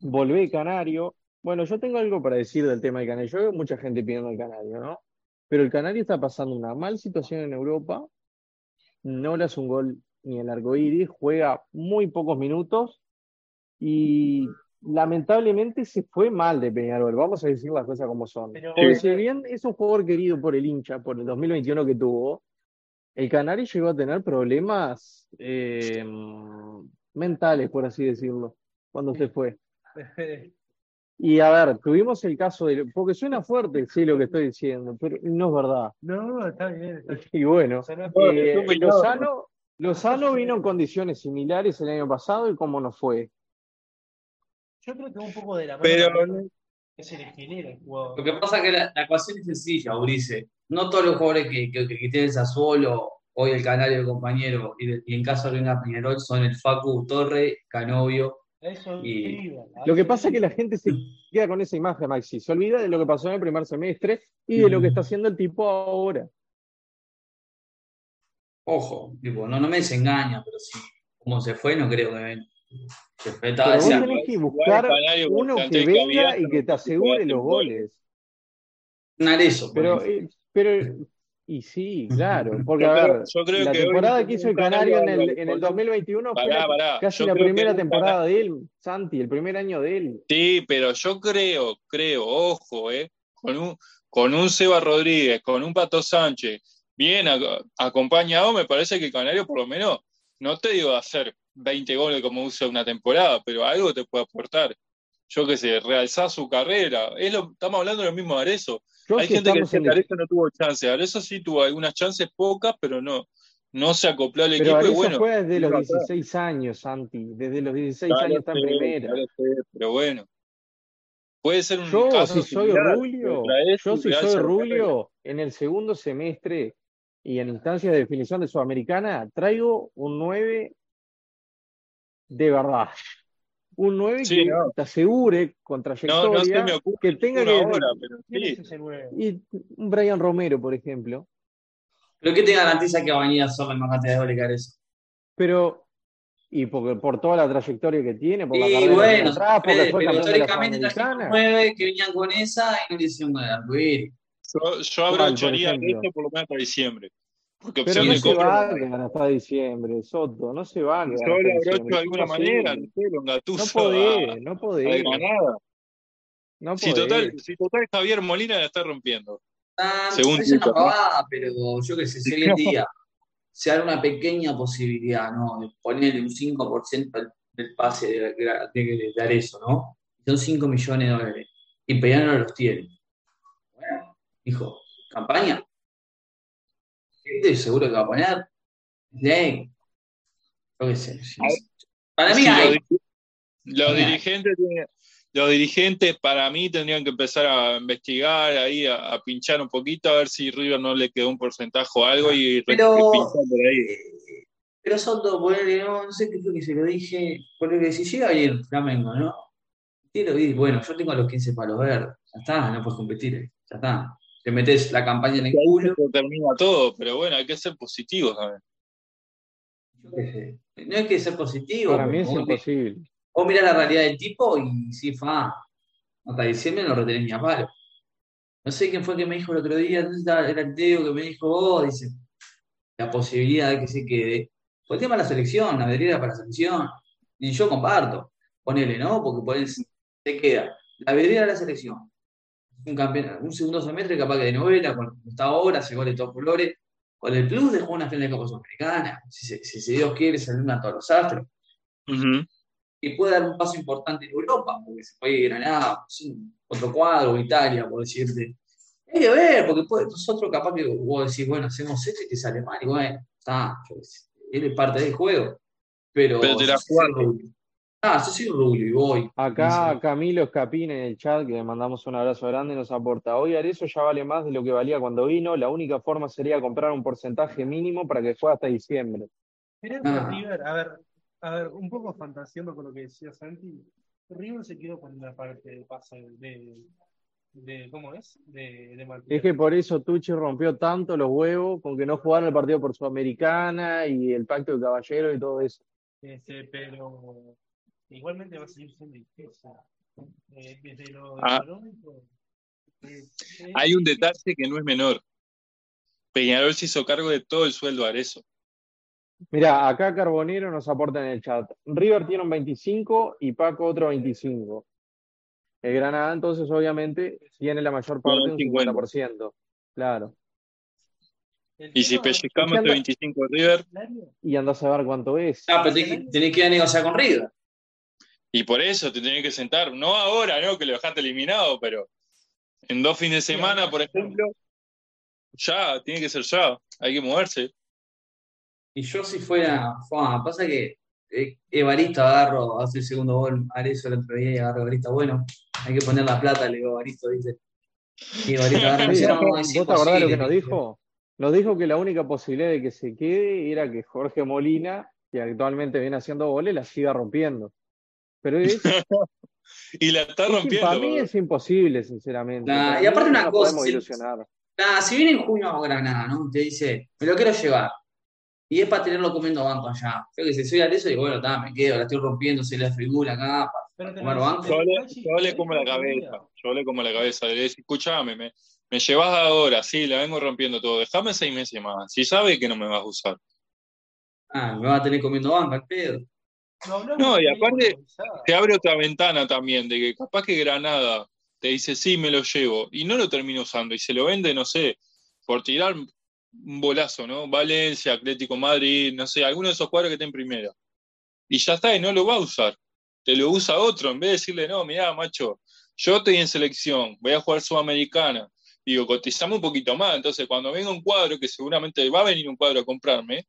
Volvé Canario. Bueno, yo tengo algo para decir del tema del Canario. Yo veo mucha gente pidiendo el Canario, ¿no? Pero el Canario está pasando una mal situación en Europa. No le hace un gol ni el arcoíris, juega muy pocos minutos y lamentablemente se fue mal de Peñarol. Vamos a decir las cosas como son. Pero- Porque si bien es un jugador querido por el hincha, por el 2021 que tuvo, el Canario llegó a tener problemas eh, mentales, por así decirlo, cuando se fue. Y a ver, tuvimos el caso de. Porque suena fuerte, sí, lo que estoy diciendo, pero no es verdad. No, está bien. Está bien. Y bueno, O sea, no- eh, Lozano, Lozano vino en condiciones similares el año pasado y cómo nos fue. yo creo que un poco de la mano Pero se le genera el jugador. Lo que pasa es que la, la ecuación es sencilla, Urice. No todos los jugadores que, que, que Sassuolo, hoy el Canario, el compañero, y, de- y en caso de una Peñarol son el Facu Torre, Canovio. A Eso Y- iba, a Lo que pasa es que la gente se queda con esa imagen, Maxi. Se olvida de lo que pasó en el primer semestre y de lo que está haciendo el tipo ahora. ojo, tipo, no, no me desengaña, pero sí, como se fue, no creo que fue. Pero vos tenés que buscar uno que venga y que te asegure los goles. eso. Pero, eh, pero y sí, claro, porque a ver, la temporada que hizo el Canario en el, en el 2021 fue casi la primera temporada de él, Santi, el primer año de él. Sí, pero yo creo, creo, ojo, eh, con un, con un Seba Rodríguez, con un Pato Sánchez, bien acompañado, me parece que el Canario por lo menos, no te digo hacer 20 goles como usa una temporada, pero algo te puede aportar. Yo qué sé, realzar su carrera. Es lo, estamos hablando de lo mismo de Hay gente que dice que no tuvo chance. Arezo sí tuvo algunas chances pocas, pero no, no se acopló al equipo. Pero bueno, fue desde los 16 años, Santi. Desde los 16 años está en primera. pero bueno. Puede ser un yo, caso si soy Rubio, yo si soy Rubio, en el segundo semestre y en instancias de definición de Sudamericana, traigo un 9 de verdad un 9 que te asegure con trayectoria que tenga que. Y un Brian Romero, por ejemplo. Pero ¿qué te garantiza que va a venir a la más cantidad de goles eso? Pero, y por, por toda la trayectoria que tiene, por la y bueno, atrás, porque pero históricamente trajeron nueve que venían con esa y no le hicieron de Yo, yo abrocharía esto por lo menos hasta diciembre. Porque Pero no se va a quedar hasta diciembre, Soto, no se va a quedar. Yo lo abrocho de alguna manera, no sé, lo No podés, no podés. No si, total, si total Javier Molina la está rompiendo. Ah, según es una pavada, pero yo qué sé, si hoy en día se da una pequeña posibilidad, ¿no? De ponerle un 5% del pase de, de, dar eso, ¿no? Son 5 millones de dólares. Y Peñano no los tiene. Bueno, dijo, campaña, estoy seguro que va a poner. De Para mí hay. Los, dirigentes los dirigentes para mí tendrían que empezar a investigar ahí, a, pinchar un poquito, a ver si River no le quedó un porcentaje o algo y pero, pinchar por ahí. Eh, pero Soto, ponerle, no, no sé qué fue que se lo dije, porque si llega bien Flamengo, ¿no? Quiero ir, bueno, yo tengo los 15 palos verdes, ya está, no puedes competir, ya está te metes la campaña en el culo. termina todo, pero bueno, hay que ser positivo también. No hay que ser positivo. Para mí es imposible. O mira la realidad del tipo y si fa, hasta diciembre no retenés ni a palo. No sé quién fue que me dijo el otro día, era el Teo que me dijo, oh, dice, la posibilidad de que se quede. Por el tema de la selección, la vedrera para la selección. Y yo comparto, ponele, ¿no? Porque por se queda la vedrera de la selección, un, un segundo semestre capaz que de novela, cuando está ahora, se gole todos colores, con el plus de jugar una final de Copa Sudamericana, si, si, Dios quiere, se a todos los astros. Y puede dar un paso importante en Europa, porque se puede ir a otro cuadro, Italia, por decirte. Hay que ver, porque puede, nosotros capaz que vos decís, bueno, hacemos esto y te sale mal, y bueno, está, es parte del juego. Pero, pero te la Ah, Rubio y voy. Acá Camilo Escapín en el chat, que le mandamos un abrazo grande, nos aporta. Hoy Arezo ya vale más de lo que valía cuando vino. La única forma sería comprar un porcentaje mínimo para que fuera hasta diciembre. Ah. River, a ver, a ver, un poco fantaseando con lo que decía Santi, River se quedó con una parte de pase de, de ¿cómo es? De, de es que por eso Tucci rompió tanto los huevos con que no jugaron el partido por Sudamericana y el pacto de caballero y todo eso. Este, pero igualmente va a seguir siendo difícil. Eh, desde lo ah. económico. Hay un detalle que no es menor. Peñarol se hizo cargo de todo el sueldo a Arezo. Mira, acá Carbonero nos aporta en el chat. River tiene un 25 y Paco otro 25. El Granada entonces obviamente tiene la mayor parte, un 50%. Claro. Y si pellizcamos este 25 de River. Y andás a ver cuánto es. Ah, pero tenés que ir a negociar con River. Y por eso te tenés que sentar, no ahora, ¿no? Que lo dejaste eliminado, pero en dos fines de semana, por ejemplo, ya, tiene que ser ya, hay que moverse. Y yo si fuera, pasa que eh, Evaristo agarro, hace el segundo gol, eso el otro día y agarro Evaristo, bueno, hay que poner la plata, le digo Evaristo, dice. Y Evaristo agarro, ¿Vos te acordás lo que nos dijo? Nos dijo que la única posibilidad de que se quede era que Jorge Molina, que actualmente viene haciendo goles, la siga rompiendo. Pero es. y la está rompiendo. Para mí es imposible, sinceramente. y aparte, una cosa. Si, si viene en junio a Granada, ¿no? Te dice, me lo quiero llevar. Y es para tenerlo comiendo banco allá. Yo que si soy Arezo, digo, bueno, está, me quedo, la estoy rompiendo, se la figura acá, para comer banco. Yo le, yo le como la cabeza, yo le como la cabeza. Le decís, escuchame, me, me llevas ahora, sí, la vengo rompiendo todo. Déjame seis meses más. Si sabe que no me vas a usar. Ah, me va a tener comiendo banco al pedo. No, y aparte te abre otra ventana también, de que capaz que Granada te dice, sí, me lo llevo, y no lo termina usando, y se lo vende, no sé, por tirar un bolazo, ¿no? Valencia, Atlético Madrid, no sé, alguno de esos cuadros que estén primero. Y ya está, y no lo va a usar. Te lo usa otro, en vez de decirle, no, mira, macho, yo estoy en selección, voy a jugar Sudamericana. Digo, cotizame un poquito más. Entonces, cuando venga un cuadro, que seguramente va a venir un cuadro a comprarme,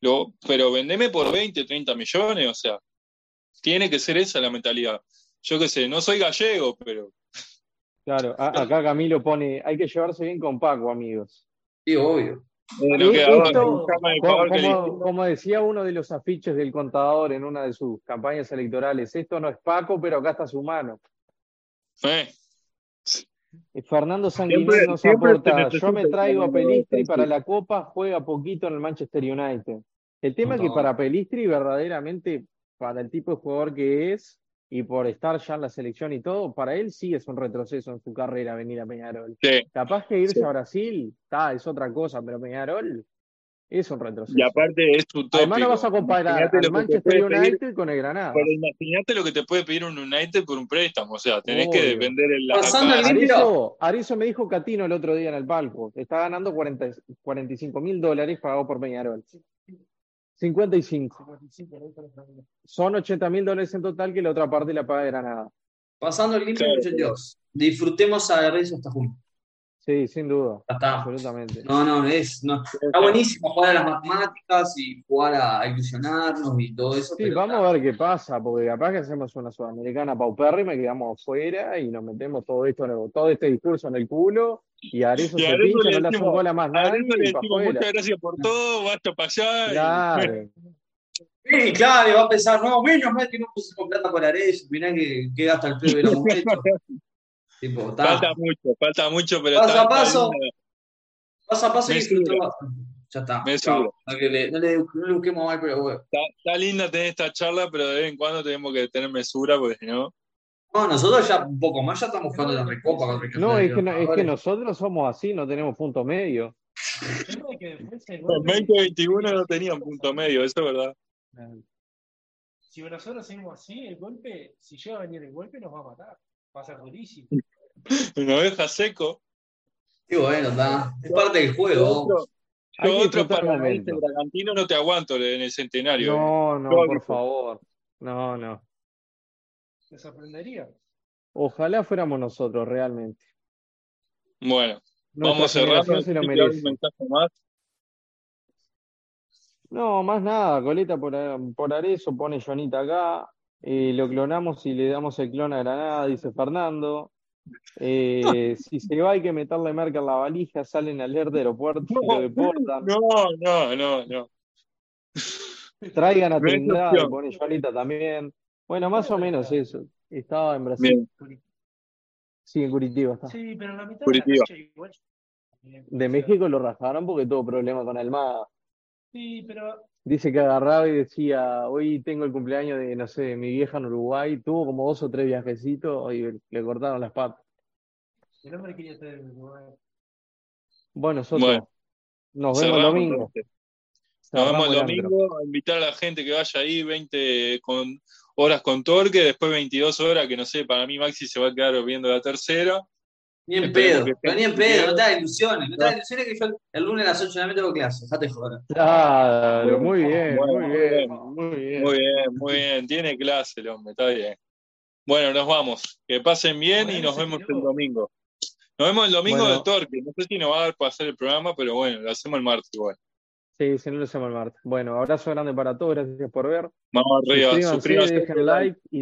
lo, pero vendeme por 20, 30 millones, o sea, tiene que ser esa la mentalidad. Yo qué sé, no soy gallego, pero. Claro, acá Camilo pone, hay que llevarse bien con Paco, amigos. Sí, obvio. como, decía uno de los afiches del contador en una de sus campañas electorales, esto no es Paco, pero acá está su mano. Eh. Fernando Sanguinetti nos aporta, yo me traigo a Pelistri para la Copa, juega poquito en el Manchester United. El tema es que para Pelistri verdaderamente, para el tipo de jugador que es, y por estar ya en la selección y todo, para él sí es un retroceso en su carrera venir a Peñarol. Capaz que irse a Brasil, está, es otra cosa, pero Peñarol es un retroceso. Y aparte es utópico. Además no vas a comparar al Manchester United con el Granada. Pero imagínate lo que te puede pedir un United por un préstamo, o sea, tenés que vender el... Pasando el Arizo, Arizo me dijo Catino el otro día en el palco, está ganando 40, 45 mil dólares pagado por Peñarol. 55. Son 80 mil dólares en total que la otra parte la paga de Granada. Pasando el límite, muchachos. Disfrutemos a Arizo hasta junio. Sí, sin duda. Está. Absolutamente. No, no, es, no, está buenísimo jugar a las matemáticas y jugar a, ilusionarnos y todo eso. Sí, vamos a ver qué pasa, porque capaz que hacemos una sudamericana paupérrima y quedamos fuera y nos metemos todo esto, todo este discurso en el culo y a eso se pincha, no le hace bola más nada. muchas gracias por todo, basta para allá. Claro. Sí, claro, va a pensar, no, menos mal que no pusimos plata por Ares, mirá que, que gasta el pedo de los muchachos. falta mucho, falta mucho, pero paso a paso. Paso a paso y Ya está. Me no, le, no, le, busquemos mal, pero bueno. Está, linda tener esta charla, pero de vez en cuando tenemos que tener mesura, porque si no. No, nosotros ya un poco más ya estamos jugando la recopa. No, es que, no, es que nosotros somos así, no tenemos punto medio. En 2021 no tenían punto medio, eso es verdad. Si nosotros seguimos así, el golpe, si llega a venir el golpe, nos va a matar. Va a ser durísimo. Nos deja seco. Y bueno, está. Es parte del juego. Yo otro para el Bragantino no te aguanto en el centenario. No, no, por favor. No, no. ¿Te sorprendería? Ojalá fuéramos nosotros, realmente. Bueno, vamos a cerrar. Si lo merece. más? No, más nada. Coleta por, por Arezo pone Jonita acá. Eh, lo clonamos y le damos el clon a Granada, dice Fernando. Eh, si se va hay que meterle marca en la valija, salen al de aeropuerto no, lo deportan. No, no, no, no. Traigan a Trindade, pone Juanita también. Bueno, más o menos eso. Estaba en Brasil. Sí, en Curitiba está. Sí, pero la mitad Curitiba. De, la igual. de México lo rajaron porque tuvo problema con el MAD. Sí, pero Dice que agarraba y decía, hoy tengo el cumpleaños de, no sé, mi vieja en Uruguay, tuvo como dos o tres viajecitos y le cortaron las patas. El hombre quería en Uruguay. Bueno, nosotros nos vemos el domingo. Nos vemos el domingo, invitar a la gente que vaya ahí 20 con, horas con Torque, después 22 horas, que no sé, para mí Maxi se va a quedar viendo la tercera. Ni en pedo, ni en pedo, no te da ilusiones. No te da ilusiones que yo el lunes a las 8 de la noche tengo clase. Date joder. Claro, muy bien, muy bien, muy bien. Muy bien, muy bien. Tiene clase el hombre, está bien. Bueno, nos vamos. Que pasen bien y nos vemos el domingo. Nos vemos el domingo de Torque. No sé si nos va a dar para hacer el programa, pero bueno, lo hacemos el martes igual. Sí, si no lo hacemos el martes. Bueno, abrazo grande para todos, gracias por ver. Vamos arriba, suscríbanse, dejen like y